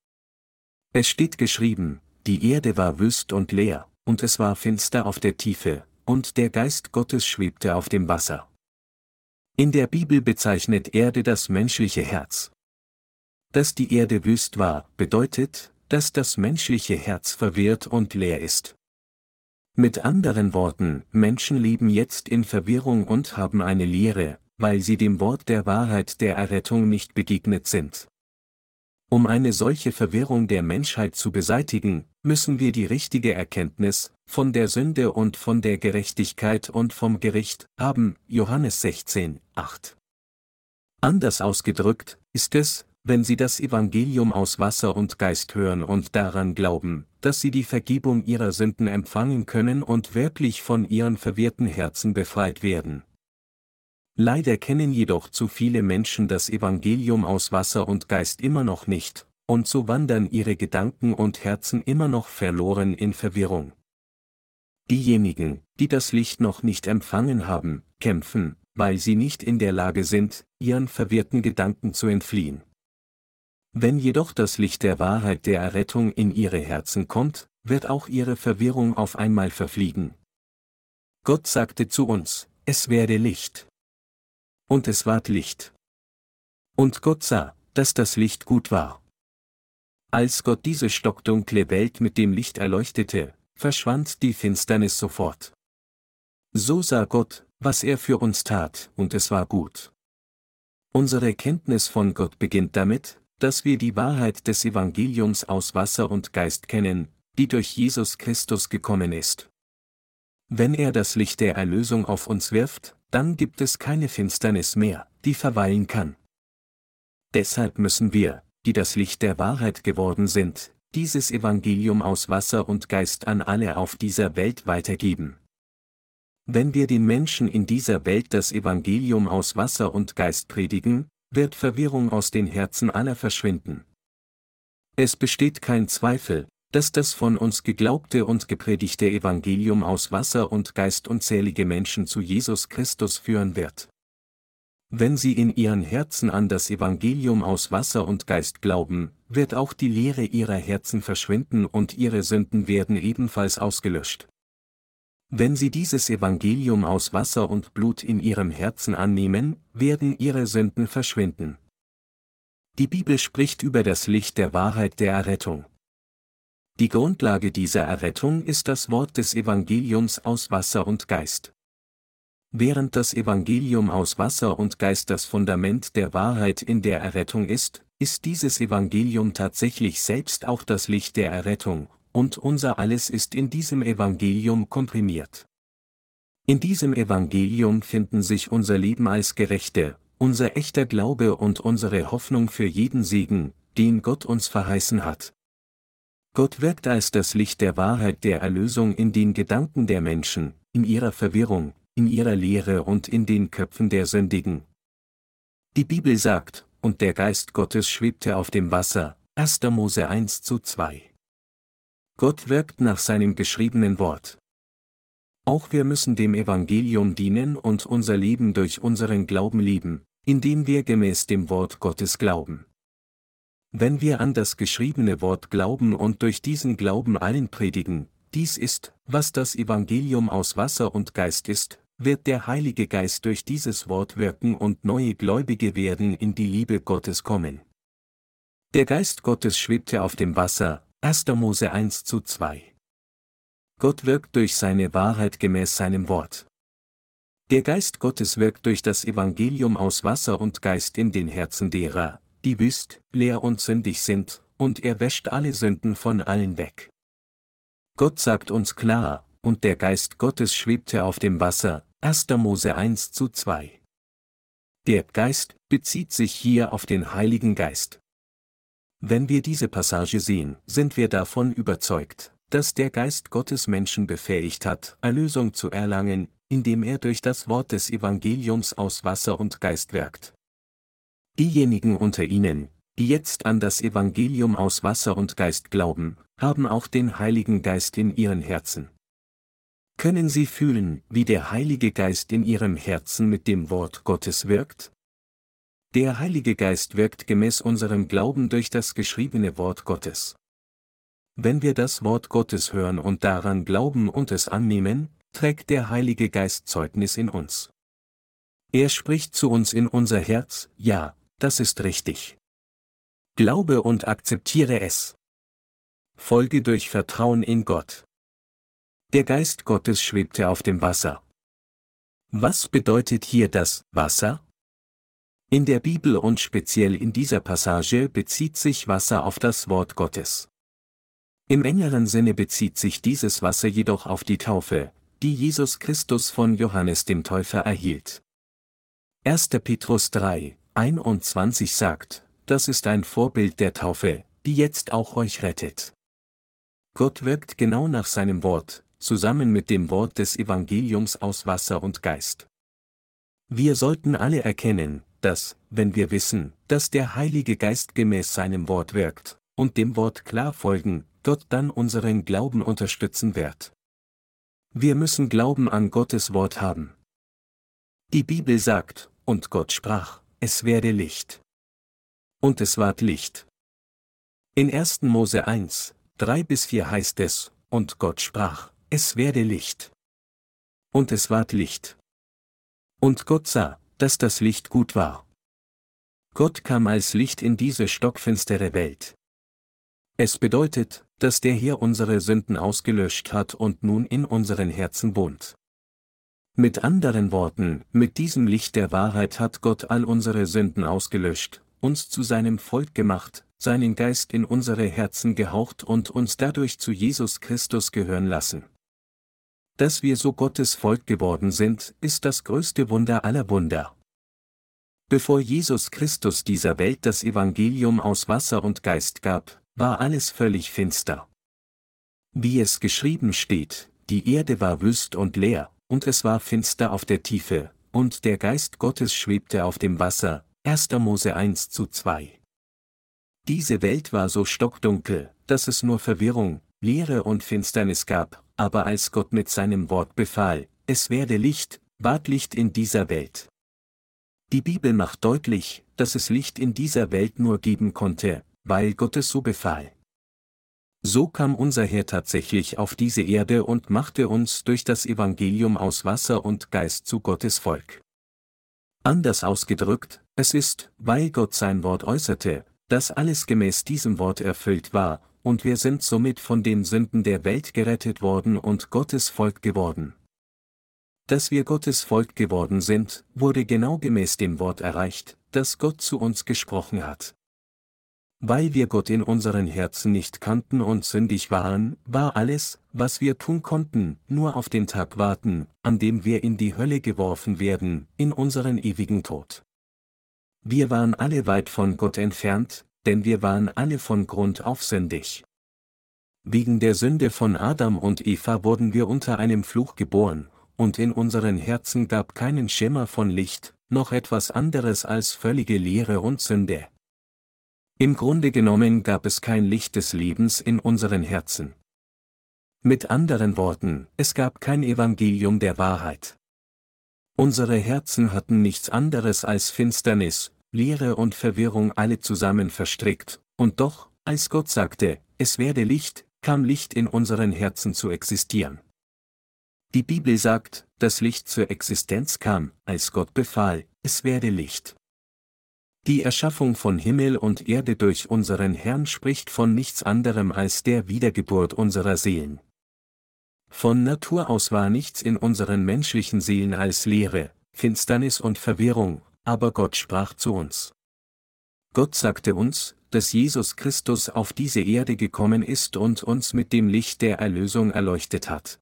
Es steht geschrieben, die Erde war wüst und leer, und es war finster auf der Tiefe, und der Geist Gottes schwebte auf dem Wasser. In der Bibel bezeichnet Erde das menschliche Herz. Dass die Erde wüst war, bedeutet, dass das menschliche Herz verwirrt und leer ist. Mit anderen Worten, Menschen leben jetzt in Verwirrung und haben eine Lehre, weil sie dem Wort der Wahrheit der Errettung nicht begegnet sind. Um eine solche Verwirrung der Menschheit zu beseitigen, müssen wir die richtige Erkenntnis von der Sünde und von der Gerechtigkeit und vom Gericht haben, Johannes 16, 8. Anders ausgedrückt, ist es, wenn sie das Evangelium aus Wasser und Geist hören und daran glauben, dass sie die Vergebung ihrer Sünden empfangen können und wirklich von ihren verwirrten Herzen befreit werden. Leider kennen jedoch zu viele Menschen das Evangelium aus Wasser und Geist immer noch nicht, und so wandern ihre Gedanken und Herzen immer noch verloren in Verwirrung. Diejenigen, die das Licht noch nicht empfangen haben, kämpfen, weil sie nicht in der Lage sind, ihren verwirrten Gedanken zu entfliehen. Wenn jedoch das Licht der Wahrheit der Errettung in ihre Herzen kommt, wird auch ihre Verwirrung auf einmal verfliegen. Gott sagte zu uns, es werde Licht. Und es ward Licht. Und Gott sah, dass das Licht gut war. Als Gott diese stockdunkle Welt mit dem Licht erleuchtete, verschwand die Finsternis sofort. So sah Gott, was er für uns tat, und es war gut. Unsere Kenntnis von Gott beginnt damit, dass wir die Wahrheit des Evangeliums aus Wasser und Geist kennen, die durch Jesus Christus gekommen ist. Wenn er das Licht der Erlösung auf uns wirft, dann gibt es keine Finsternis mehr, die verweilen kann. Deshalb müssen wir, die das Licht der Wahrheit geworden sind, dieses Evangelium aus Wasser und Geist an alle auf dieser Welt weitergeben. Wenn wir den Menschen in dieser Welt das Evangelium aus Wasser und Geist predigen, wird Verwirrung aus den Herzen aller verschwinden. Es besteht kein Zweifel, dass das von uns geglaubte und gepredigte Evangelium aus Wasser und Geist unzählige Menschen zu Jesus Christus führen wird. Wenn sie in ihren Herzen an das Evangelium aus Wasser und Geist glauben, wird auch die Leere ihrer Herzen verschwinden und ihre Sünden werden ebenfalls ausgelöscht. Wenn sie dieses Evangelium aus Wasser und Blut in ihrem Herzen annehmen, werden ihre Sünden verschwinden. Die Bibel spricht über das Licht der Wahrheit der Errettung. Die Grundlage dieser Errettung ist das Wort des Evangeliums aus Wasser und Geist. Während das Evangelium aus Wasser und Geist das Fundament der Wahrheit in der Errettung ist, ist dieses Evangelium tatsächlich selbst auch das Licht der Errettung, und unser Alles ist in diesem Evangelium komprimiert. In diesem Evangelium finden sich unser Leben als Gerechte, unser echter Glaube und unsere Hoffnung für jeden Segen, den Gott uns verheißen hat. Gott wirkt als das Licht der Wahrheit der Erlösung in den Gedanken der Menschen, in ihrer Verwirrung, in ihrer Lehre und in den Köpfen der Sündigen. Die Bibel sagt, und der Geist Gottes schwebte auf dem Wasser, 1. Mose 1 zu 2. Gott wirkt nach seinem geschriebenen Wort. Auch wir müssen dem Evangelium dienen und unser Leben durch unseren Glauben lieben, indem wir gemäß dem Wort Gottes glauben. Wenn wir an das geschriebene Wort glauben und durch diesen Glauben allen predigen, dies ist, was das Evangelium aus Wasser und Geist ist, wird der Heilige Geist durch dieses Wort wirken und neue Gläubige werden in die Liebe Gottes kommen. Der Geist Gottes schwebte auf dem Wasser, 1. Mose 1 zu 2. Gott wirkt durch seine Wahrheit gemäß seinem Wort. Der Geist Gottes wirkt durch das Evangelium aus Wasser und Geist in den Herzen derer, die wüst, leer und sündig sind, und er wäscht alle Sünden von allen weg. Gott sagt uns klar, und der Geist Gottes schwebte auf dem Wasser, 1. Mose 1 zu 2. Der Geist bezieht sich hier auf den Heiligen Geist. Wenn wir diese Passage sehen, sind wir davon überzeugt, dass der Geist Gottes Menschen befähigt hat, Erlösung zu erlangen, indem er durch das Wort des Evangeliums aus Wasser und Geist wirkt. Diejenigen unter ihnen, die jetzt an das Evangelium aus Wasser und Geist glauben, haben auch den Heiligen Geist in ihren Herzen. Können Sie fühlen, wie der Heilige Geist in Ihrem Herzen mit dem Wort Gottes wirkt? Der Heilige Geist wirkt gemäß unserem Glauben durch das geschriebene Wort Gottes. Wenn wir das Wort Gottes hören und daran glauben und es annehmen, trägt der Heilige Geist Zeugnis in uns. Er spricht zu uns in unser Herz, ja, das ist richtig. Glaube und akzeptiere es. Folge durch Vertrauen in Gott. Der Geist Gottes schwebte auf dem Wasser. Was bedeutet hier das Wasser? In der Bibel und speziell in dieser Passage bezieht sich Wasser auf das Wort Gottes. Im engeren Sinne bezieht sich dieses Wasser jedoch auf die Taufe, die Jesus Christus von Johannes dem Täufer erhielt. 1. Petrus 3, 21 sagt, das ist ein Vorbild der Taufe, die jetzt auch euch rettet. Gott wirkt genau nach seinem Wort, zusammen mit dem Wort des Evangeliums aus Wasser und Geist. Wir sollten alle erkennen, dass, wenn wir wissen, dass der Heilige Geist gemäß seinem Wort wirkt, und dem Wort klar folgen, Gott dann unseren Glauben unterstützen wird. Wir müssen Glauben an Gottes Wort haben. Die Bibel sagt, und Gott sprach, es werde Licht. Und es ward Licht. In 1. Mose 1, 3 bis 4 heißt es, und Gott sprach, es werde Licht. Und es ward Licht. Und Gott sah, dass das Licht gut war. Gott kam als Licht in diese stockfinstere Welt. Es bedeutet, dass der Herr unsere Sünden ausgelöscht hat und nun in unseren Herzen wohnt. Mit anderen Worten, mit diesem Licht der Wahrheit hat Gott all unsere Sünden ausgelöscht, uns zu seinem Volk gemacht, seinen Geist in unsere Herzen gehaucht und uns dadurch zu Jesus Christus gehören lassen. Dass wir so Gottes Volk geworden sind, ist das größte Wunder aller Wunder. Bevor Jesus Christus dieser Welt das Evangelium aus Wasser und Geist gab, war alles völlig finster. Wie es geschrieben steht, die Erde war wüst und leer, und es war finster auf der Tiefe, und der Geist Gottes schwebte auf dem Wasser, 1. Mose 1 zu 2. Diese Welt war so stockdunkel, dass es nur Verwirrung, Leere und Finsternis gab, aber als Gott mit seinem Wort befahl, es werde Licht, ward Licht in dieser Welt. Die Bibel macht deutlich, dass es Licht in dieser Welt nur geben konnte, weil Gott es so befahl. So kam unser Herr tatsächlich auf diese Erde und machte uns durch das Evangelium aus Wasser und Geist zu Gottes Volk. Anders ausgedrückt, es ist, weil Gott sein Wort äußerte, dass alles gemäß diesem Wort erfüllt war, und wir sind somit von den Sünden der Welt gerettet worden und Gottes Volk geworden. Dass wir Gottes Volk geworden sind, wurde genau gemäß dem Wort erreicht, das Gott zu uns gesprochen hat. Weil wir Gott in unseren Herzen nicht kannten und sündig waren, war alles, was wir tun konnten, nur auf den Tag warten, an dem wir in die Hölle geworfen werden, in unseren ewigen Tod. Wir waren alle weit von Gott entfernt, denn wir waren alle von Grund auf sündig. Wegen der Sünde von Adam und Eva wurden wir unter einem Fluch geboren, und in unseren Herzen gab keinen Schimmer von Licht, noch etwas anderes als völlige Leere und Sünde. Im Grunde genommen gab es kein Licht des Lebens in unseren Herzen. Mit anderen Worten, es gab kein Evangelium der Wahrheit. Unsere Herzen hatten nichts anderes als Finsternis, Leere und Verwirrung alle zusammen verstrickt, und doch, als Gott sagte, es werde Licht, kam Licht in unseren Herzen zu existieren. Die Bibel sagt, dass Licht zur Existenz kam, als Gott befahl, es werde Licht. Die Erschaffung von Himmel und Erde durch unseren Herrn spricht von nichts anderem als der Wiedergeburt unserer Seelen. Von Natur aus war nichts in unseren menschlichen Seelen als Leere, Finsternis und Verwirrung, aber Gott sprach zu uns. Gott sagte uns, dass Jesus Christus auf diese Erde gekommen ist und uns mit dem Licht der Erlösung erleuchtet hat.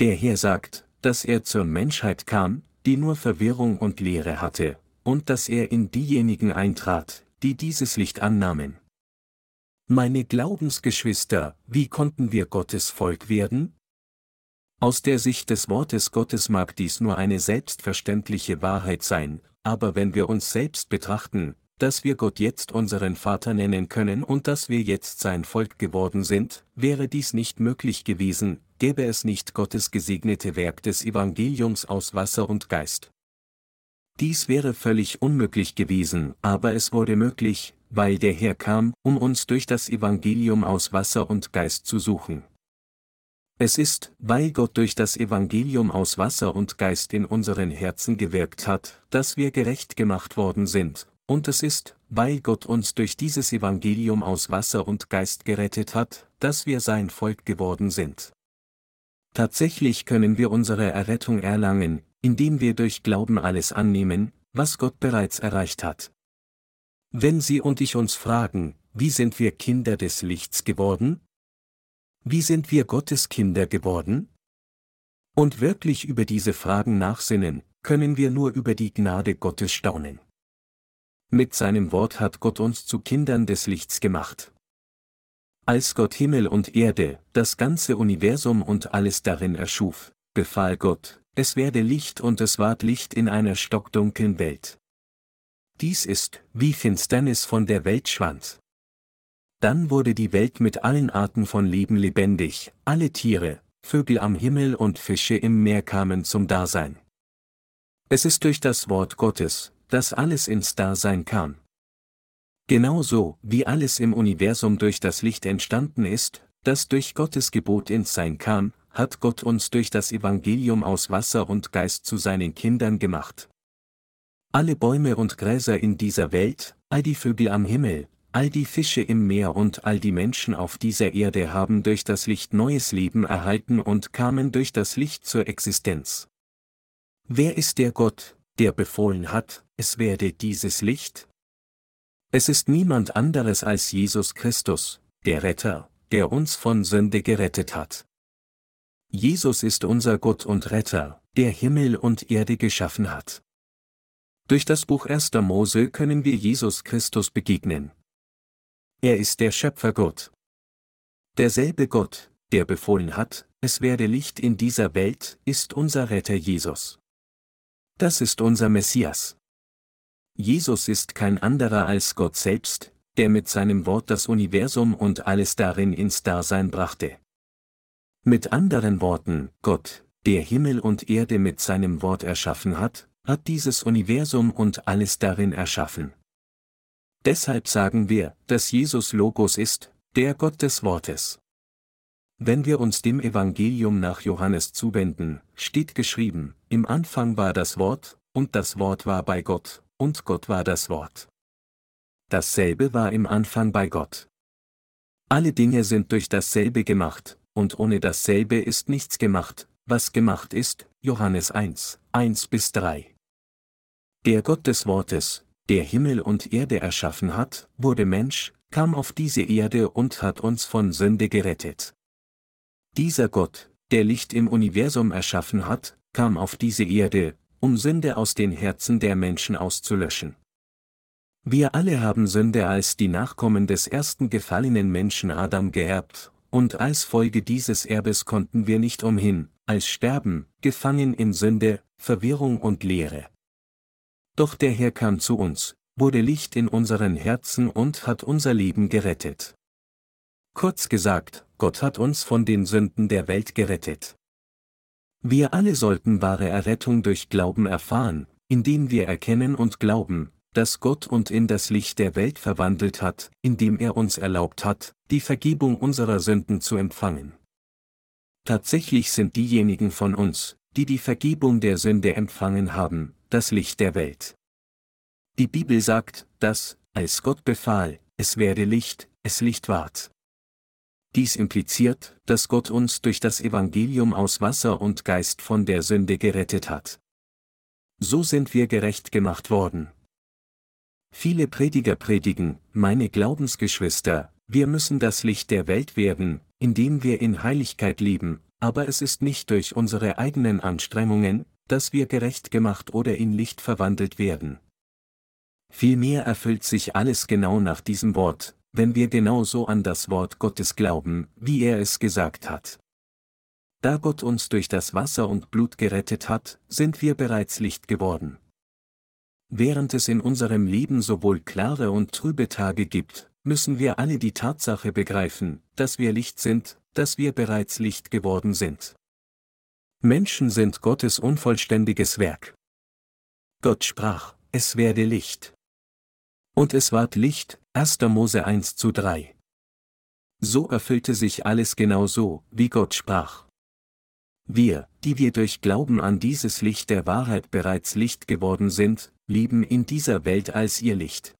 Der Herr sagt, dass er zur Menschheit kam, die nur Verwirrung und Leere hatte, und dass er in diejenigen eintrat, die dieses Licht annahmen. Meine Glaubensgeschwister, wie konnten wir Gottes Volk werden? Aus der Sicht des Wortes Gottes mag dies nur eine selbstverständliche Wahrheit sein, aber wenn wir uns selbst betrachten, dass wir Gott jetzt unseren Vater nennen können und dass wir jetzt sein Volk geworden sind, wäre dies nicht möglich gewesen, gäbe es nicht Gottes gesegnete Werk des Evangeliums aus Wasser und Geist. Dies wäre völlig unmöglich gewesen, aber es wurde möglich, weil der Herr kam, um uns durch das Evangelium aus Wasser und Geist zu suchen. Es ist, weil Gott durch das Evangelium aus Wasser und Geist in unseren Herzen gewirkt hat, dass wir gerecht gemacht worden sind, und es ist, weil Gott uns durch dieses Evangelium aus Wasser und Geist gerettet hat, dass wir sein Volk geworden sind. Tatsächlich können wir unsere Errettung erlangen, indem wir durch Glauben alles annehmen, was Gott bereits erreicht hat. Wenn Sie und ich uns fragen, wie sind wir Kinder des Lichts geworden? Wie sind wir Gottes Kinder geworden? Und wirklich über diese Fragen nachsinnen, können wir nur über die Gnade Gottes staunen. Mit seinem Wort hat Gott uns zu Kindern des Lichts gemacht. Als Gott Himmel und Erde, das ganze Universum und alles darin erschuf, befahl Gott, es werde Licht und es ward Licht in einer stockdunkeln Welt. Dies ist, wie Finsternis von der Welt schwand. Dann wurde die Welt mit allen Arten von Leben lebendig, alle Tiere, Vögel am Himmel und Fische im Meer kamen zum Dasein. Es ist durch das Wort Gottes, dass alles ins Dasein kam. Genauso, wie alles im Universum durch das Licht entstanden ist, das durch Gottes Gebot ins Sein kam, hat Gott uns durch das Evangelium aus Wasser und Geist zu seinen Kindern gemacht. Alle Bäume und Gräser in dieser Welt, all die Vögel am Himmel, all die Fische im Meer und all die Menschen auf dieser Erde haben durch das Licht neues Leben erhalten und kamen durch das Licht zur Existenz. Wer ist der Gott, der befohlen hat, es werde dieses Licht? Es ist niemand anderes als Jesus Christus, der Retter, der uns von Sünde gerettet hat. Jesus ist unser Gott und Retter, der Himmel und Erde geschaffen hat. Durch das Buch 1. Mose können wir Jesus Christus begegnen. Er ist der Schöpfergott. Derselbe Gott, der befohlen hat, es werde Licht in dieser Welt, ist unser Retter Jesus. Das ist unser Messias. Jesus ist kein anderer als Gott selbst, der mit seinem Wort das Universum und alles darin ins Dasein brachte. Mit anderen Worten, Gott, der Himmel und Erde mit seinem Wort erschaffen hat, hat dieses Universum und alles darin erschaffen. Deshalb sagen wir, dass Jesus Logos ist, der Gott des Wortes. Wenn wir uns dem Evangelium nach Johannes zuwenden, steht geschrieben, im Anfang war das Wort, und das Wort war bei Gott, und Gott war das Wort. Dasselbe war im Anfang bei Gott. Alle Dinge sind durch dasselbe gemacht, und ohne dasselbe ist nichts gemacht, was gemacht ist, Johannes 1, 1 bis 3. Der Gott des Wortes, der Himmel und Erde erschaffen hat, wurde Mensch, kam auf diese Erde und hat uns von Sünde gerettet. Dieser Gott, der Licht im Universum erschaffen hat, kam auf diese Erde, um Sünde aus den Herzen der Menschen auszulöschen. Wir alle haben Sünde als die Nachkommen des ersten gefallenen Menschen Adam geerbt, und als Folge dieses Erbes konnten wir nicht umhin, als sterben, gefangen in Sünde, Verwirrung und Leere. Doch der Herr kam zu uns, wurde Licht in unseren Herzen und hat unser Leben gerettet. Kurz gesagt, Gott hat uns von den Sünden der Welt gerettet. Wir alle sollten wahre Errettung durch Glauben erfahren, indem wir erkennen und glauben, dass Gott uns in das Licht der Welt verwandelt hat, indem er uns erlaubt hat, die Vergebung unserer Sünden zu empfangen. Tatsächlich sind diejenigen von uns, die die Vergebung der Sünde empfangen haben, das Licht der Welt. Die Bibel sagt, dass, als Gott befahl, es werde Licht, es Licht ward. Dies impliziert, dass Gott uns durch das Evangelium aus Wasser und Geist von der Sünde gerettet hat. So sind wir gerecht gemacht worden. Viele Prediger predigen, meine Glaubensgeschwister, wir müssen das Licht der Welt werden, indem wir in Heiligkeit leben, aber es ist nicht durch unsere eigenen Anstrengungen, dass wir gerecht gemacht oder in Licht verwandelt werden. Vielmehr erfüllt sich alles genau nach diesem Wort, wenn wir genauso an das Wort Gottes glauben, wie er es gesagt hat. Da Gott uns durch das Wasser und Blut gerettet hat, sind wir bereits Licht geworden. Während es in unserem Leben sowohl klare und trübe Tage gibt, müssen wir alle die Tatsache begreifen, dass wir Licht sind, dass wir bereits Licht geworden sind. Menschen sind Gottes unvollständiges Werk. Gott sprach, es werde Licht. Und es ward Licht, 1. Mose 1 zu 3. So erfüllte sich alles genau so, wie Gott sprach. Wir, die wir durch Glauben an dieses Licht der Wahrheit bereits Licht geworden sind, leben in dieser Welt als ihr Licht.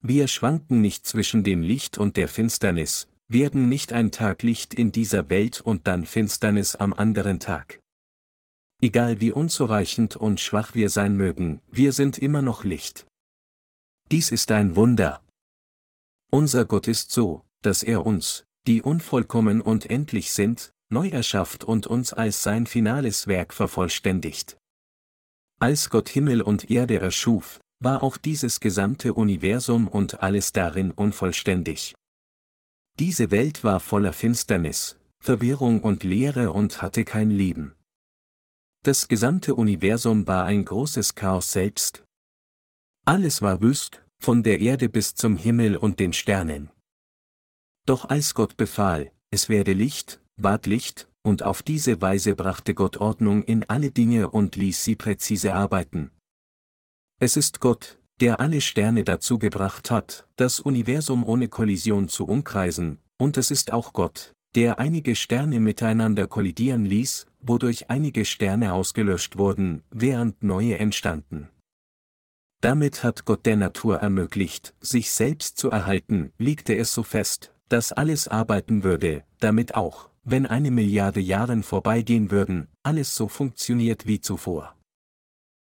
Wir schwanken nicht zwischen dem Licht und der Finsternis, werden nicht ein Tag Licht in dieser Welt und dann Finsternis am anderen Tag. Egal wie unzureichend und schwach wir sein mögen, wir sind immer noch Licht. Dies ist ein Wunder. Unser Gott ist so, dass er uns, die unvollkommen und endlich sind, neu erschafft und uns als sein finales Werk vervollständigt. Als Gott Himmel und Erde erschuf, war auch dieses gesamte Universum und alles darin unvollständig. Diese Welt war voller Finsternis, Verwirrung und Leere und hatte kein Leben. Das gesamte Universum war ein großes Chaos selbst. Alles war wüst, von der Erde bis zum Himmel und den Sternen. Doch als Gott befahl, es werde Licht, ward Licht, und auf diese Weise brachte Gott Ordnung in alle Dinge und ließ sie präzise arbeiten. Es ist Gott, der alle Sterne dazu gebracht hat, das Universum ohne Kollision zu umkreisen, und es ist auch Gott, der einige Sterne miteinander kollidieren ließ, wodurch einige Sterne ausgelöscht wurden, während neue entstanden. Damit hat Gott der Natur ermöglicht, sich selbst zu erhalten, legte es so fest, dass alles arbeiten würde, damit auch, wenn eine Milliarde Jahren vorbeigehen würden, alles so funktioniert wie zuvor.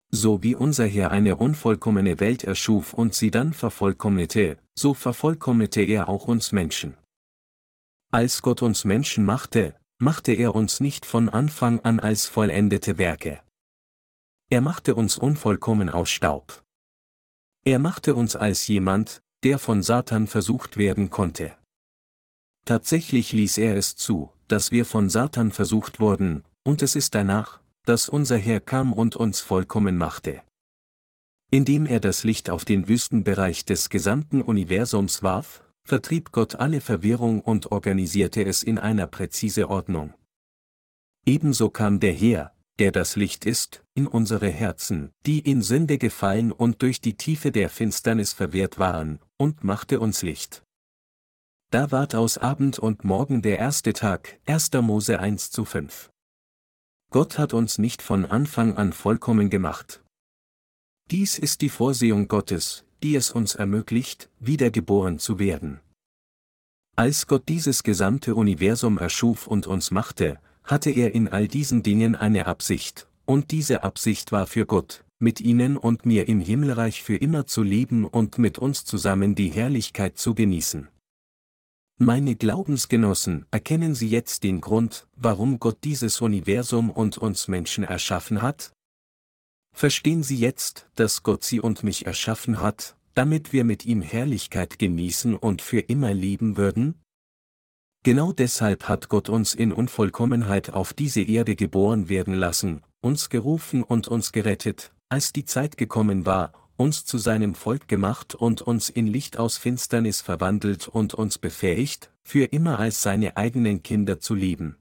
So wie unser Herr eine unvollkommene Welt erschuf und sie dann vervollkommnete, so vervollkommnete er auch uns Menschen. Als Gott uns Menschen machte, machte er uns nicht von Anfang an als vollendete Werke. Er machte uns unvollkommen aus Staub. Er machte uns als jemand, der von Satan versucht werden konnte. Tatsächlich ließ er es zu, dass wir von Satan versucht wurden, und es ist danach, dass unser Herr kam und uns vollkommen machte. Indem er das Licht auf den Wüstenbereich des gesamten Universums warf, vertrieb Gott alle Verwirrung und organisierte es in einer präzise Ordnung. Ebenso kam der Herr, der das Licht ist, in unsere Herzen, die in Sünde gefallen und durch die Tiefe der Finsternis verwehrt waren, und machte uns Licht. Da ward aus Abend und Morgen der erste Tag, 1. Mose 1 zu 5. Gott hat uns nicht von Anfang an vollkommen gemacht. Dies ist die Vorsehung Gottes, die es uns ermöglicht, wiedergeboren zu werden. Als Gott dieses gesamte Universum erschuf und uns machte, hatte er in all diesen Dingen eine Absicht, und diese Absicht war für Gott, mit ihnen und mir im Himmelreich für immer zu leben und mit uns zusammen die Herrlichkeit zu genießen. Meine Glaubensgenossen, erkennen Sie jetzt den Grund, warum Gott dieses Universum und uns Menschen erschaffen hat? Verstehen Sie jetzt, dass Gott Sie und mich erschaffen hat, damit wir mit ihm Herrlichkeit genießen und für immer leben würden? Genau deshalb hat Gott uns in Unvollkommenheit auf diese Erde geboren werden lassen, uns gerufen und uns gerettet, als die Zeit gekommen war, uns zu seinem Volk gemacht und uns in Licht aus Finsternis verwandelt und uns befähigt, für immer als seine eigenen Kinder zu leben.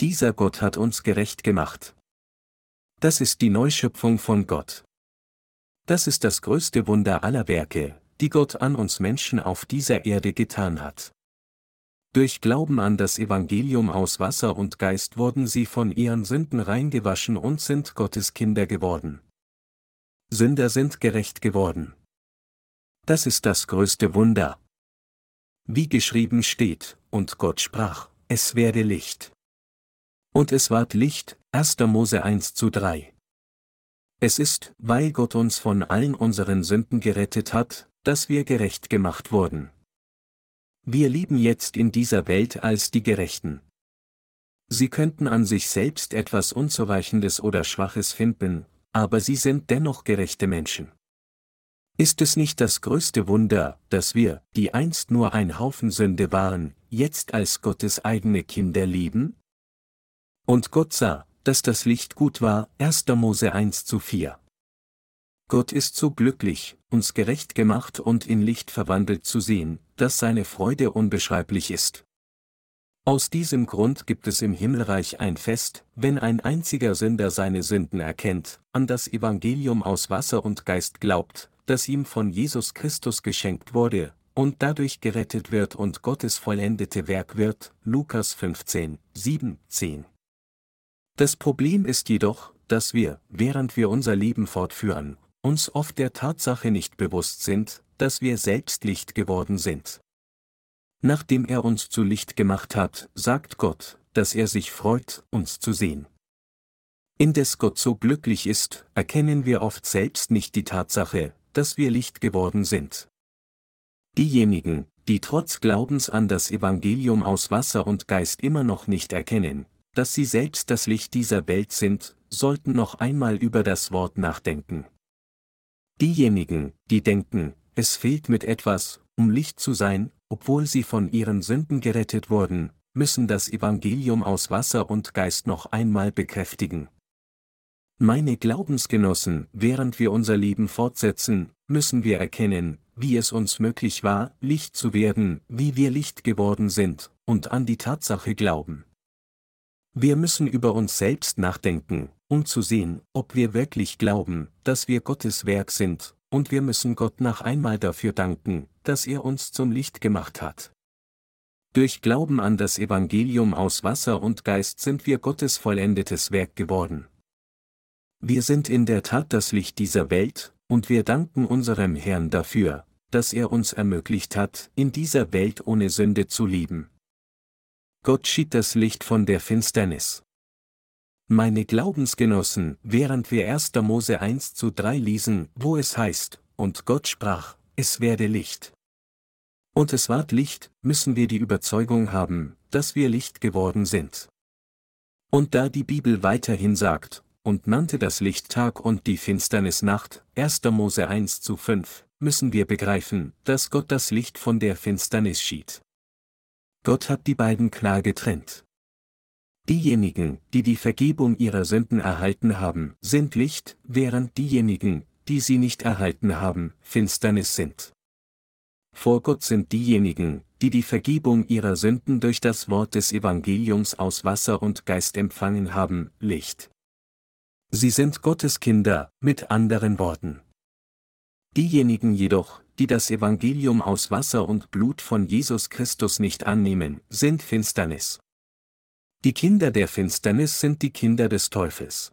Dieser Gott hat uns gerecht gemacht. Das ist die Neuschöpfung von Gott. Das ist das größte Wunder aller Werke, die Gott an uns Menschen auf dieser Erde getan hat. Durch Glauben an das Evangelium aus Wasser und Geist wurden sie von ihren Sünden reingewaschen und sind Gottes Kinder geworden. Sünder sind gerecht geworden. Das ist das größte Wunder. Wie geschrieben steht, und Gott sprach, es werde Licht. Und es ward Licht, 1. Mose 1 zu 3. Es ist, weil Gott uns von allen unseren Sünden gerettet hat, dass wir gerecht gemacht wurden. Wir leben jetzt in dieser Welt als die Gerechten. Sie könnten an sich selbst etwas Unzureichendes oder Schwaches finden, aber sie sind dennoch gerechte Menschen. Ist es nicht das größte Wunder, dass wir, die einst nur ein Haufen Sünde waren, jetzt als Gottes eigene Kinder leben? Und Gott sah, dass das Licht gut war, 1. Mose 1 zu 4. Gott ist so glücklich, uns gerecht gemacht und in Licht verwandelt zu sehen, dass seine Freude unbeschreiblich ist. Aus diesem Grund gibt es im Himmelreich ein Fest, wenn ein einziger Sünder seine Sünden erkennt, an das Evangelium aus Wasser und Geist glaubt, das ihm von Jesus Christus geschenkt wurde, und dadurch gerettet wird und Gottes vollendete Werk wird, Lukas 15, 7, 10. Das Problem ist jedoch, dass wir, während wir unser Leben fortführen, uns oft der Tatsache nicht bewusst sind, dass wir selbst Licht geworden sind. Nachdem er uns zu Licht gemacht hat, sagt Gott, dass er sich freut, uns zu sehen. Indes Gott so glücklich ist, erkennen wir oft selbst nicht die Tatsache, dass wir Licht geworden sind. Diejenigen, die trotz Glaubens an das Evangelium aus Wasser und Geist immer noch nicht erkennen, dass sie selbst das Licht dieser Welt sind, sollten noch einmal über das Wort nachdenken. Diejenigen, die denken, es fehlt mit etwas, um Licht zu sein, obwohl sie von ihren Sünden gerettet wurden, müssen das Evangelium aus Wasser und Geist noch einmal bekräftigen. Meine Glaubensgenossen, während wir unser Leben fortsetzen, müssen wir erkennen, wie es uns möglich war, Licht zu werden, wie wir Licht geworden sind, und an die Tatsache glauben. Wir müssen über uns selbst nachdenken, um zu sehen, ob wir wirklich glauben, dass wir Gottes Werk sind, und wir müssen Gott nach einmal dafür danken, dass er uns zum Licht gemacht hat. Durch Glauben an das Evangelium aus Wasser und Geist sind wir Gottes vollendetes Werk geworden. Wir sind in der Tat das Licht dieser Welt, und wir danken unserem Herrn dafür, dass er uns ermöglicht hat, in dieser Welt ohne Sünde zu leben. Gott schied das Licht von der Finsternis. Meine Glaubensgenossen, während wir 1. Mose 1 zu 3 lesen, wo es heißt, und Gott sprach, es werde Licht. Und es ward Licht, müssen wir die Überzeugung haben, dass wir Licht geworden sind. Und da die Bibel weiterhin sagt, und nannte das Licht Tag und die Finsternis Nacht, 1. Mose 1 zu 5, müssen wir begreifen, dass Gott das Licht von der Finsternis schied. Gott hat die beiden klar getrennt. Diejenigen, die die Vergebung ihrer Sünden erhalten haben, sind Licht, während diejenigen, die sie nicht erhalten haben, Finsternis sind. Vor Gott sind diejenigen, die die Vergebung ihrer Sünden durch das Wort des Evangeliums aus Wasser und Geist empfangen haben, Licht. Sie sind Gottes Kinder, mit anderen Worten. Diejenigen jedoch, die das Evangelium aus Wasser und Blut von Jesus Christus nicht annehmen, sind Finsternis. Die Kinder der Finsternis sind die Kinder des Teufels.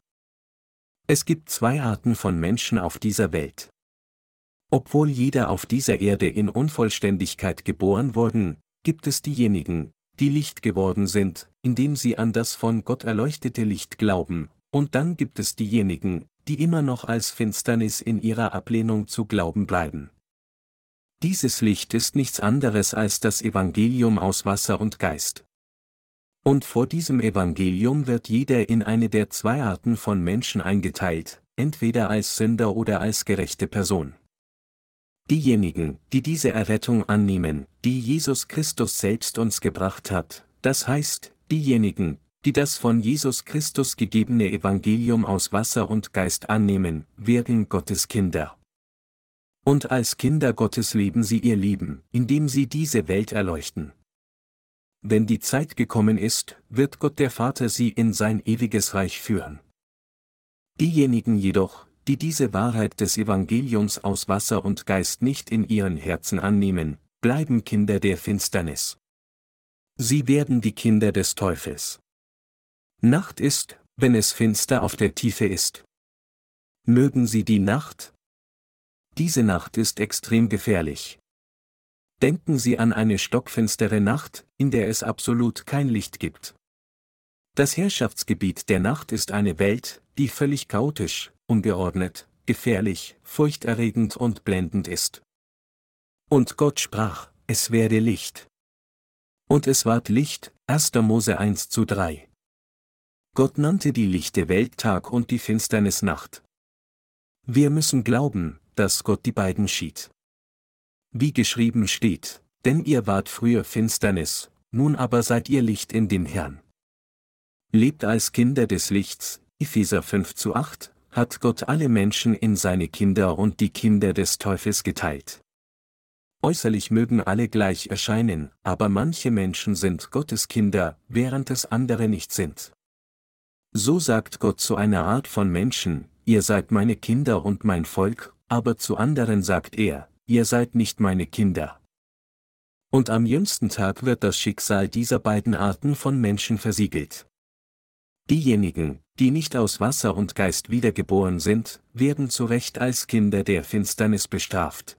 Es gibt zwei Arten von Menschen auf dieser Welt. Obwohl jeder auf dieser Erde in Unvollständigkeit geboren wurden, gibt es diejenigen, die Licht geworden sind, indem sie an das von Gott erleuchtete Licht glauben, und dann gibt es diejenigen, die immer noch als Finsternis in ihrer Ablehnung zu glauben bleiben. Dieses Licht ist nichts anderes als das Evangelium aus Wasser und Geist. Und vor diesem Evangelium wird jeder in eine der zwei Arten von Menschen eingeteilt, entweder als Sünder oder als gerechte Person. Diejenigen, die diese Errettung annehmen, die Jesus Christus selbst uns gebracht hat, das heißt, diejenigen, die das von Jesus Christus gegebene Evangelium aus Wasser und Geist annehmen, werden Gottes Kinder. Und als Kinder Gottes leben sie ihr Leben, indem sie diese Welt erleuchten. Wenn die Zeit gekommen ist, wird Gott der Vater sie in sein ewiges Reich führen. Diejenigen jedoch, die diese Wahrheit des Evangeliums aus Wasser und Geist nicht in ihren Herzen annehmen, bleiben Kinder der Finsternis. Sie werden die Kinder des Teufels. Nacht ist, wenn es finster auf der Tiefe ist. Mögen Sie die Nacht, diese Nacht ist extrem gefährlich. Denken Sie an eine stockfinstere Nacht, in der es absolut kein Licht gibt. Das Herrschaftsgebiet der Nacht ist eine Welt, die völlig chaotisch, ungeordnet, gefährlich, furchterregend und blendend ist. Und Gott sprach, es werde Licht. Und es ward Licht, 1. Mose 1 zu 3. Gott nannte die lichte Welt Tag und die Finsternis Nacht. Wir müssen glauben, dass Gott die beiden schied. Wie geschrieben steht, denn ihr wart früher Finsternis, nun aber seid ihr Licht in dem Herrn. Lebt als Kinder des Lichts, Epheser 5 zu 8, hat Gott alle Menschen in seine Kinder und die Kinder des Teufels geteilt. Äußerlich mögen alle gleich erscheinen, aber manche Menschen sind Gottes Kinder, während es andere nicht sind. So sagt Gott zu einer Art von Menschen, ihr seid meine Kinder und mein Volk, aber zu anderen sagt er, ihr seid nicht meine Kinder. Und am jüngsten Tag wird das Schicksal dieser beiden Arten von Menschen versiegelt. Diejenigen, die nicht aus Wasser und Geist wiedergeboren sind, werden zu Recht als Kinder der Finsternis bestraft.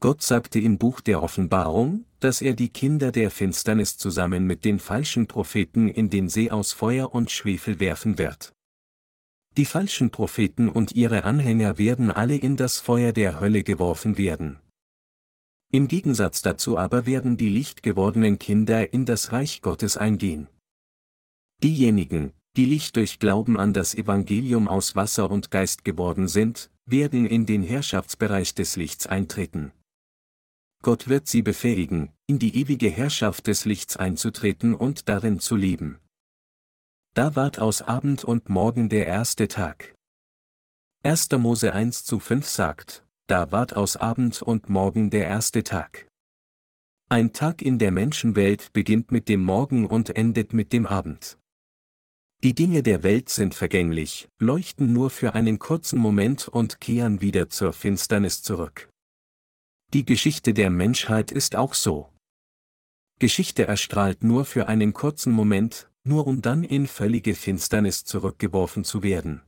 Gott sagte im Buch der Offenbarung, dass er die Kinder der Finsternis zusammen mit den falschen Propheten in den See aus Feuer und Schwefel werfen wird. Die falschen Propheten und ihre Anhänger werden alle in das Feuer der Hölle geworfen werden. Im Gegensatz dazu aber werden die lichtgewordenen Kinder in das Reich Gottes eingehen. Diejenigen, die Licht durch Glauben an das Evangelium aus Wasser und Geist geworden sind, werden in den Herrschaftsbereich des Lichts eintreten. Gott wird sie befähigen, in die ewige Herrschaft des Lichts einzutreten und darin zu leben. Da ward aus Abend und Morgen der erste Tag. 1. Mose 1 zu 5 sagt, da ward aus Abend und Morgen der erste Tag. Ein Tag in der Menschenwelt beginnt mit dem Morgen und endet mit dem Abend. Die Dinge der Welt sind vergänglich, leuchten nur für einen kurzen Moment und kehren wieder zur Finsternis zurück. Die Geschichte der Menschheit ist auch so. Geschichte erstrahlt nur für einen kurzen Moment, nur um dann in völlige Finsternis zurückgeworfen zu werden.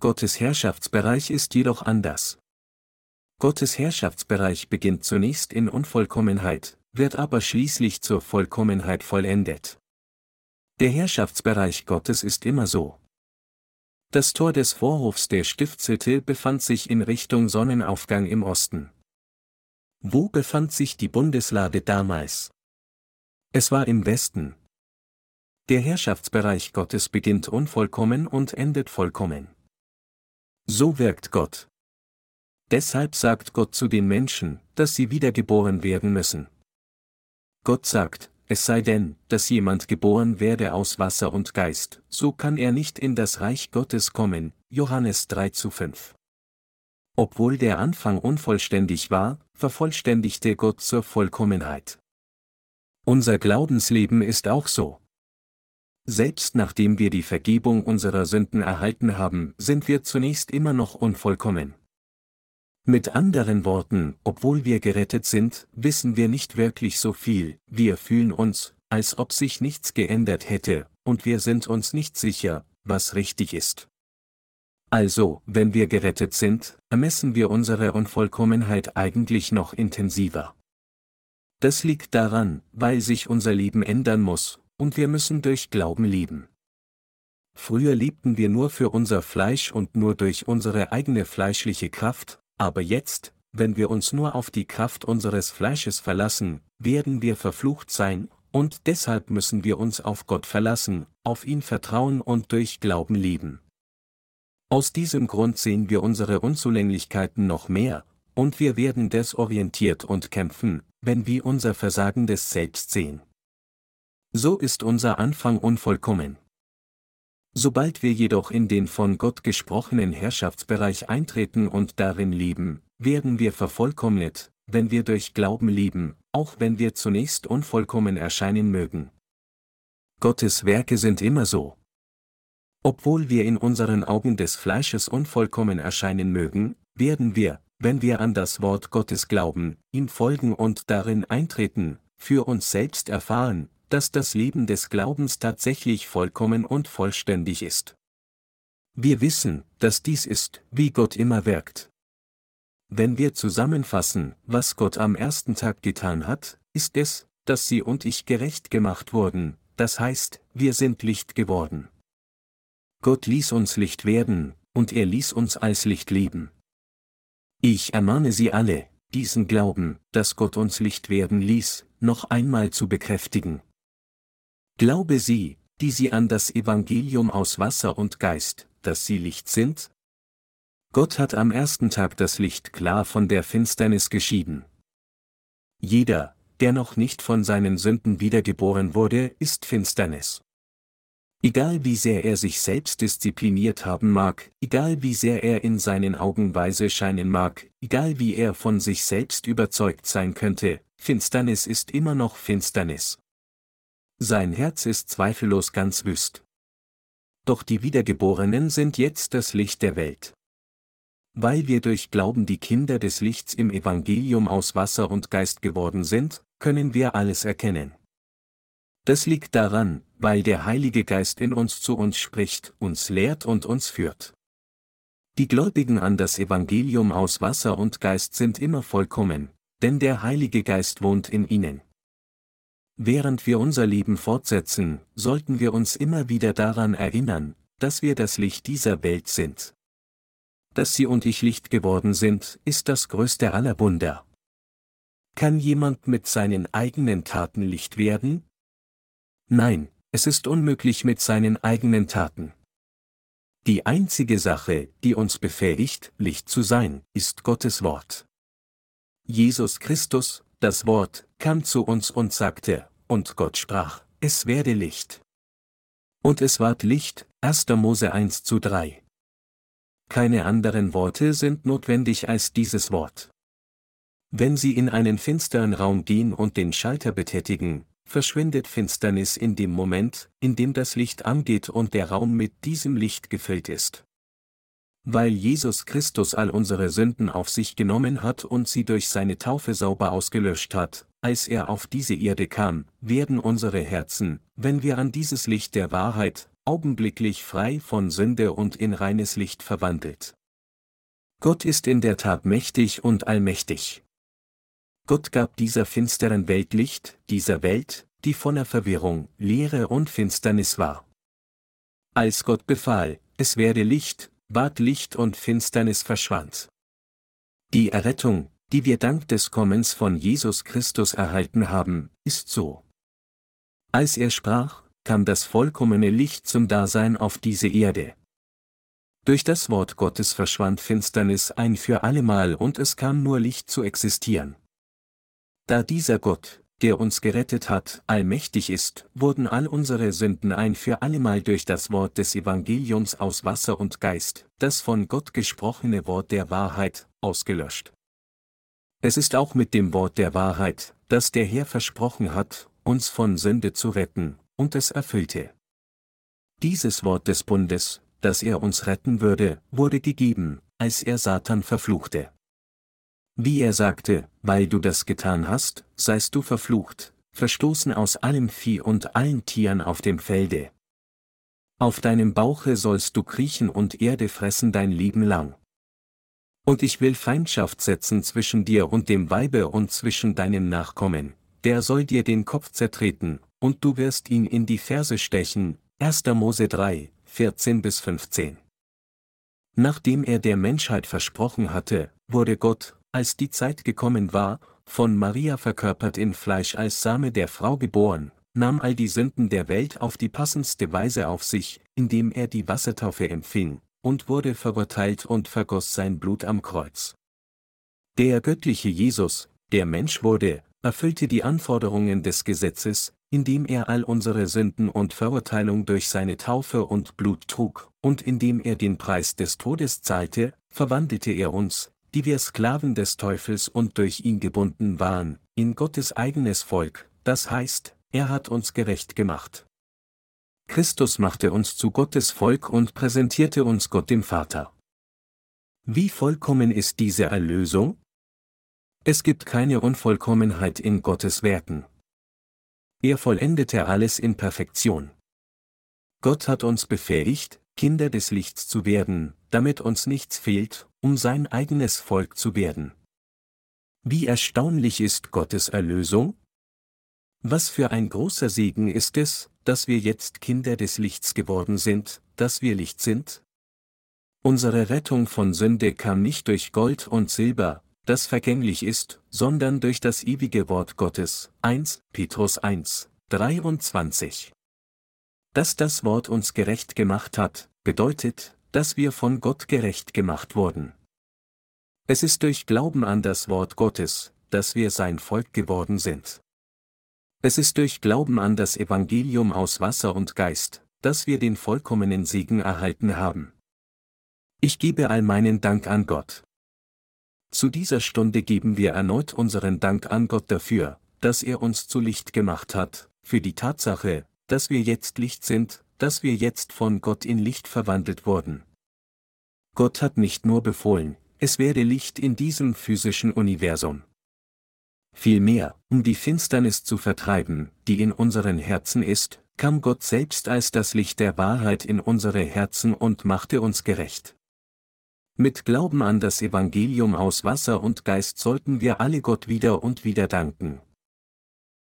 Gottes Herrschaftsbereich ist jedoch anders. Gottes Herrschaftsbereich beginnt zunächst in Unvollkommenheit, wird aber schließlich zur Vollkommenheit vollendet. Der Herrschaftsbereich Gottes ist immer so. Das Tor des Vorhofs der Stiftshütte befand sich in Richtung Sonnenaufgang im Osten. Wo befand sich die Bundeslade damals? Es war im Westen, der Herrschaftsbereich Gottes beginnt unvollkommen und endet vollkommen. So wirkt Gott. Deshalb sagt Gott zu den Menschen, dass sie wiedergeboren werden müssen. Gott sagt, es sei denn, dass jemand geboren werde aus Wasser und Geist, so kann er nicht in das Reich Gottes kommen, Johannes 3 zu 5. Obwohl der Anfang unvollständig war, vervollständigte Gott zur Vollkommenheit. Unser Glaubensleben ist auch so. Selbst nachdem wir die Vergebung unserer Sünden erhalten haben, sind wir zunächst immer noch unvollkommen. Mit anderen Worten, obwohl wir gerettet sind, wissen wir nicht wirklich so viel, wir fühlen uns, als ob sich nichts geändert hätte, und wir sind uns nicht sicher, was richtig ist. Also, wenn wir gerettet sind, ermessen wir unsere Unvollkommenheit eigentlich noch intensiver. Das liegt daran, weil sich unser Leben ändern muss, und wir müssen durch Glauben leben. früher lebten wir nur für unser Fleisch und nur durch unsere eigene fleischliche Kraft, aber jetzt, wenn wir uns nur auf die Kraft unseres Fleisches verlassen, werden wir verflucht sein, und deshalb müssen wir uns auf Gott verlassen, auf ihn vertrauen und durch Glauben leben. Aus diesem Grund sehen wir unsere Unzulänglichkeiten noch mehr, und wir werden desorientiert und kämpfen, wenn wir unser versagendes Selbst sehen. So ist unser Anfang unvollkommen. Sobald wir jedoch in den von Gott gesprochenen Herrschaftsbereich eintreten und darin leben, werden wir vervollkommnet, wenn wir durch Glauben leben, auch wenn wir zunächst unvollkommen erscheinen mögen. Gottes Werke sind immer so. Obwohl wir in unseren Augen des Fleisches unvollkommen erscheinen mögen, werden wir, wenn wir an das Wort Gottes glauben, ihm folgen und darin eintreten, für uns selbst erfahren, dass das Leben des Glaubens tatsächlich vollkommen und vollständig ist. Wir wissen, dass dies ist, wie Gott immer wirkt. Wenn wir zusammenfassen, was Gott am ersten Tag getan hat, ist es, dass Sie und ich gerecht gemacht wurden, das heißt, wir sind Licht geworden. Gott ließ uns Licht werden, und er ließ uns als Licht leben. Ich ermahne Sie alle, diesen Glauben, dass Gott uns Licht werden ließ, noch einmal zu bekräftigen. Glaube sie, die sie an das Evangelium aus Wasser und Geist, dass sie Licht sind? Gott hat am ersten Tag das Licht klar von der Finsternis geschieden. Jeder, der noch nicht von seinen Sünden wiedergeboren wurde, ist Finsternis. Egal wie sehr er sich selbst diszipliniert haben mag, egal wie sehr er in seinen Augen weise scheinen mag, egal wie er von sich selbst überzeugt sein könnte, Finsternis ist immer noch Finsternis. Sein Herz ist zweifellos ganz wüst. Doch die Wiedergeborenen sind jetzt das Licht der Welt. Weil wir durch Glauben die Kinder des Lichts im Evangelium aus Wasser und Geist geworden sind, können wir alles erkennen. Das liegt daran, weil der Heilige Geist in uns zu uns spricht, uns lehrt und uns führt. Die Gläubigen an das Evangelium aus Wasser und Geist sind immer vollkommen, denn der Heilige Geist wohnt in ihnen. Während wir unser Leben fortsetzen, sollten wir uns immer wieder daran erinnern, dass wir das Licht dieser Welt sind. Dass Sie und ich Licht geworden sind, ist das größte aller Wunder. Kann jemand mit seinen eigenen Taten Licht werden? Nein, es ist unmöglich mit seinen eigenen Taten. Die einzige Sache, die uns befähigt, Licht zu sein, ist Gottes Wort. Jesus Christus, das Wort, kam zu uns und sagte, und Gott sprach, es werde Licht. Und es ward Licht, 1. Mose 1 zu 3. Keine anderen Worte sind notwendig als dieses Wort. Wenn Sie in einen finsteren Raum gehen und den Schalter betätigen, verschwindet Finsternis in dem Moment, in dem das Licht angeht und der Raum mit diesem Licht gefüllt ist. Weil Jesus Christus all unsere Sünden auf sich genommen hat und sie durch seine Taufe sauber ausgelöscht hat, als er auf diese Erde kam, werden unsere Herzen, wenn wir an dieses Licht der Wahrheit, augenblicklich frei von Sünde und in reines Licht verwandelt. Gott ist in der Tat mächtig und allmächtig. Gott gab dieser finsteren Welt Licht, dieser Welt, die voller Verwirrung, Leere und Finsternis war. Als Gott befahl, es werde Licht, ward Licht und Finsternis verschwand. Die Errettung, die wir dank des Kommens von Jesus Christus erhalten haben, ist so. Als er sprach, kam das vollkommene Licht zum Dasein auf diese Erde. Durch das Wort Gottes verschwand Finsternis ein für allemal und es kam nur Licht zu existieren. Da dieser Gott, der uns gerettet hat, allmächtig ist, wurden all unsere Sünden ein für allemal durch das Wort des Evangeliums aus Wasser und Geist, das von Gott gesprochene Wort der Wahrheit, ausgelöscht. Es ist auch mit dem Wort der Wahrheit, das der Herr versprochen hat, uns von Sünde zu retten, und es erfüllte. Dieses Wort des Bundes, das er uns retten würde, wurde gegeben, als er Satan verfluchte. Wie er sagte, weil du das getan hast, seist du verflucht, verstoßen aus allem Vieh und allen Tieren auf dem Felde. Auf deinem Bauche sollst du kriechen und Erde fressen dein Leben lang. Und ich will Feindschaft setzen zwischen dir und dem Weibe und zwischen deinem Nachkommen, der soll dir den Kopf zertreten, und du wirst ihn in die Ferse stechen. 1. Mose 3, 14 bis 15. Nachdem er der Menschheit versprochen hatte, wurde Gott, als die Zeit gekommen war, von Maria verkörpert in Fleisch als Same der Frau geboren, nahm all die Sünden der Welt auf die passendste Weise auf sich, indem er die Wassertaufe empfing, und wurde verurteilt und vergoss sein Blut am Kreuz. Der göttliche Jesus, der Mensch wurde, erfüllte die Anforderungen des Gesetzes, indem er all unsere Sünden und Verurteilung durch seine Taufe und Blut trug, und indem er den Preis des Todes zahlte, verwandelte er uns, die wir Sklaven des Teufels und durch ihn gebunden waren, in Gottes eigenes Volk, das heißt, er hat uns gerecht gemacht. Christus machte uns zu Gottes Volk und präsentierte uns Gott dem Vater. Wie vollkommen ist diese Erlösung? Es gibt keine Unvollkommenheit in Gottes Werken. Er vollendete alles in Perfektion. Gott hat uns befähigt, Kinder des Lichts zu werden, damit uns nichts fehlt, um sein eigenes Volk zu werden. Wie erstaunlich ist Gottes Erlösung? Was für ein großer Segen ist es, dass wir jetzt Kinder des Lichts geworden sind, dass wir Licht sind? Unsere Rettung von Sünde kam nicht durch Gold und Silber, das vergänglich ist, sondern durch das ewige Wort Gottes. 1 Petrus 1, 23. Dass das Wort uns gerecht gemacht hat, bedeutet, dass wir von Gott gerecht gemacht wurden. Es ist durch Glauben an das Wort Gottes, dass wir sein Volk geworden sind. Es ist durch Glauben an das Evangelium aus Wasser und Geist, dass wir den vollkommenen Segen erhalten haben. Ich gebe all meinen Dank an Gott. Zu dieser Stunde geben wir erneut unseren Dank an Gott dafür, dass er uns zu Licht gemacht hat, für die Tatsache, dass wir jetzt Licht sind, dass wir jetzt von Gott in Licht verwandelt wurden. Gott hat nicht nur befohlen, es werde Licht in diesem physischen Universum. Vielmehr, um die Finsternis zu vertreiben, die in unseren Herzen ist, kam Gott selbst als das Licht der Wahrheit in unsere Herzen und machte uns gerecht. Mit Glauben an das Evangelium aus Wasser und Geist sollten wir alle Gott wieder und wieder danken.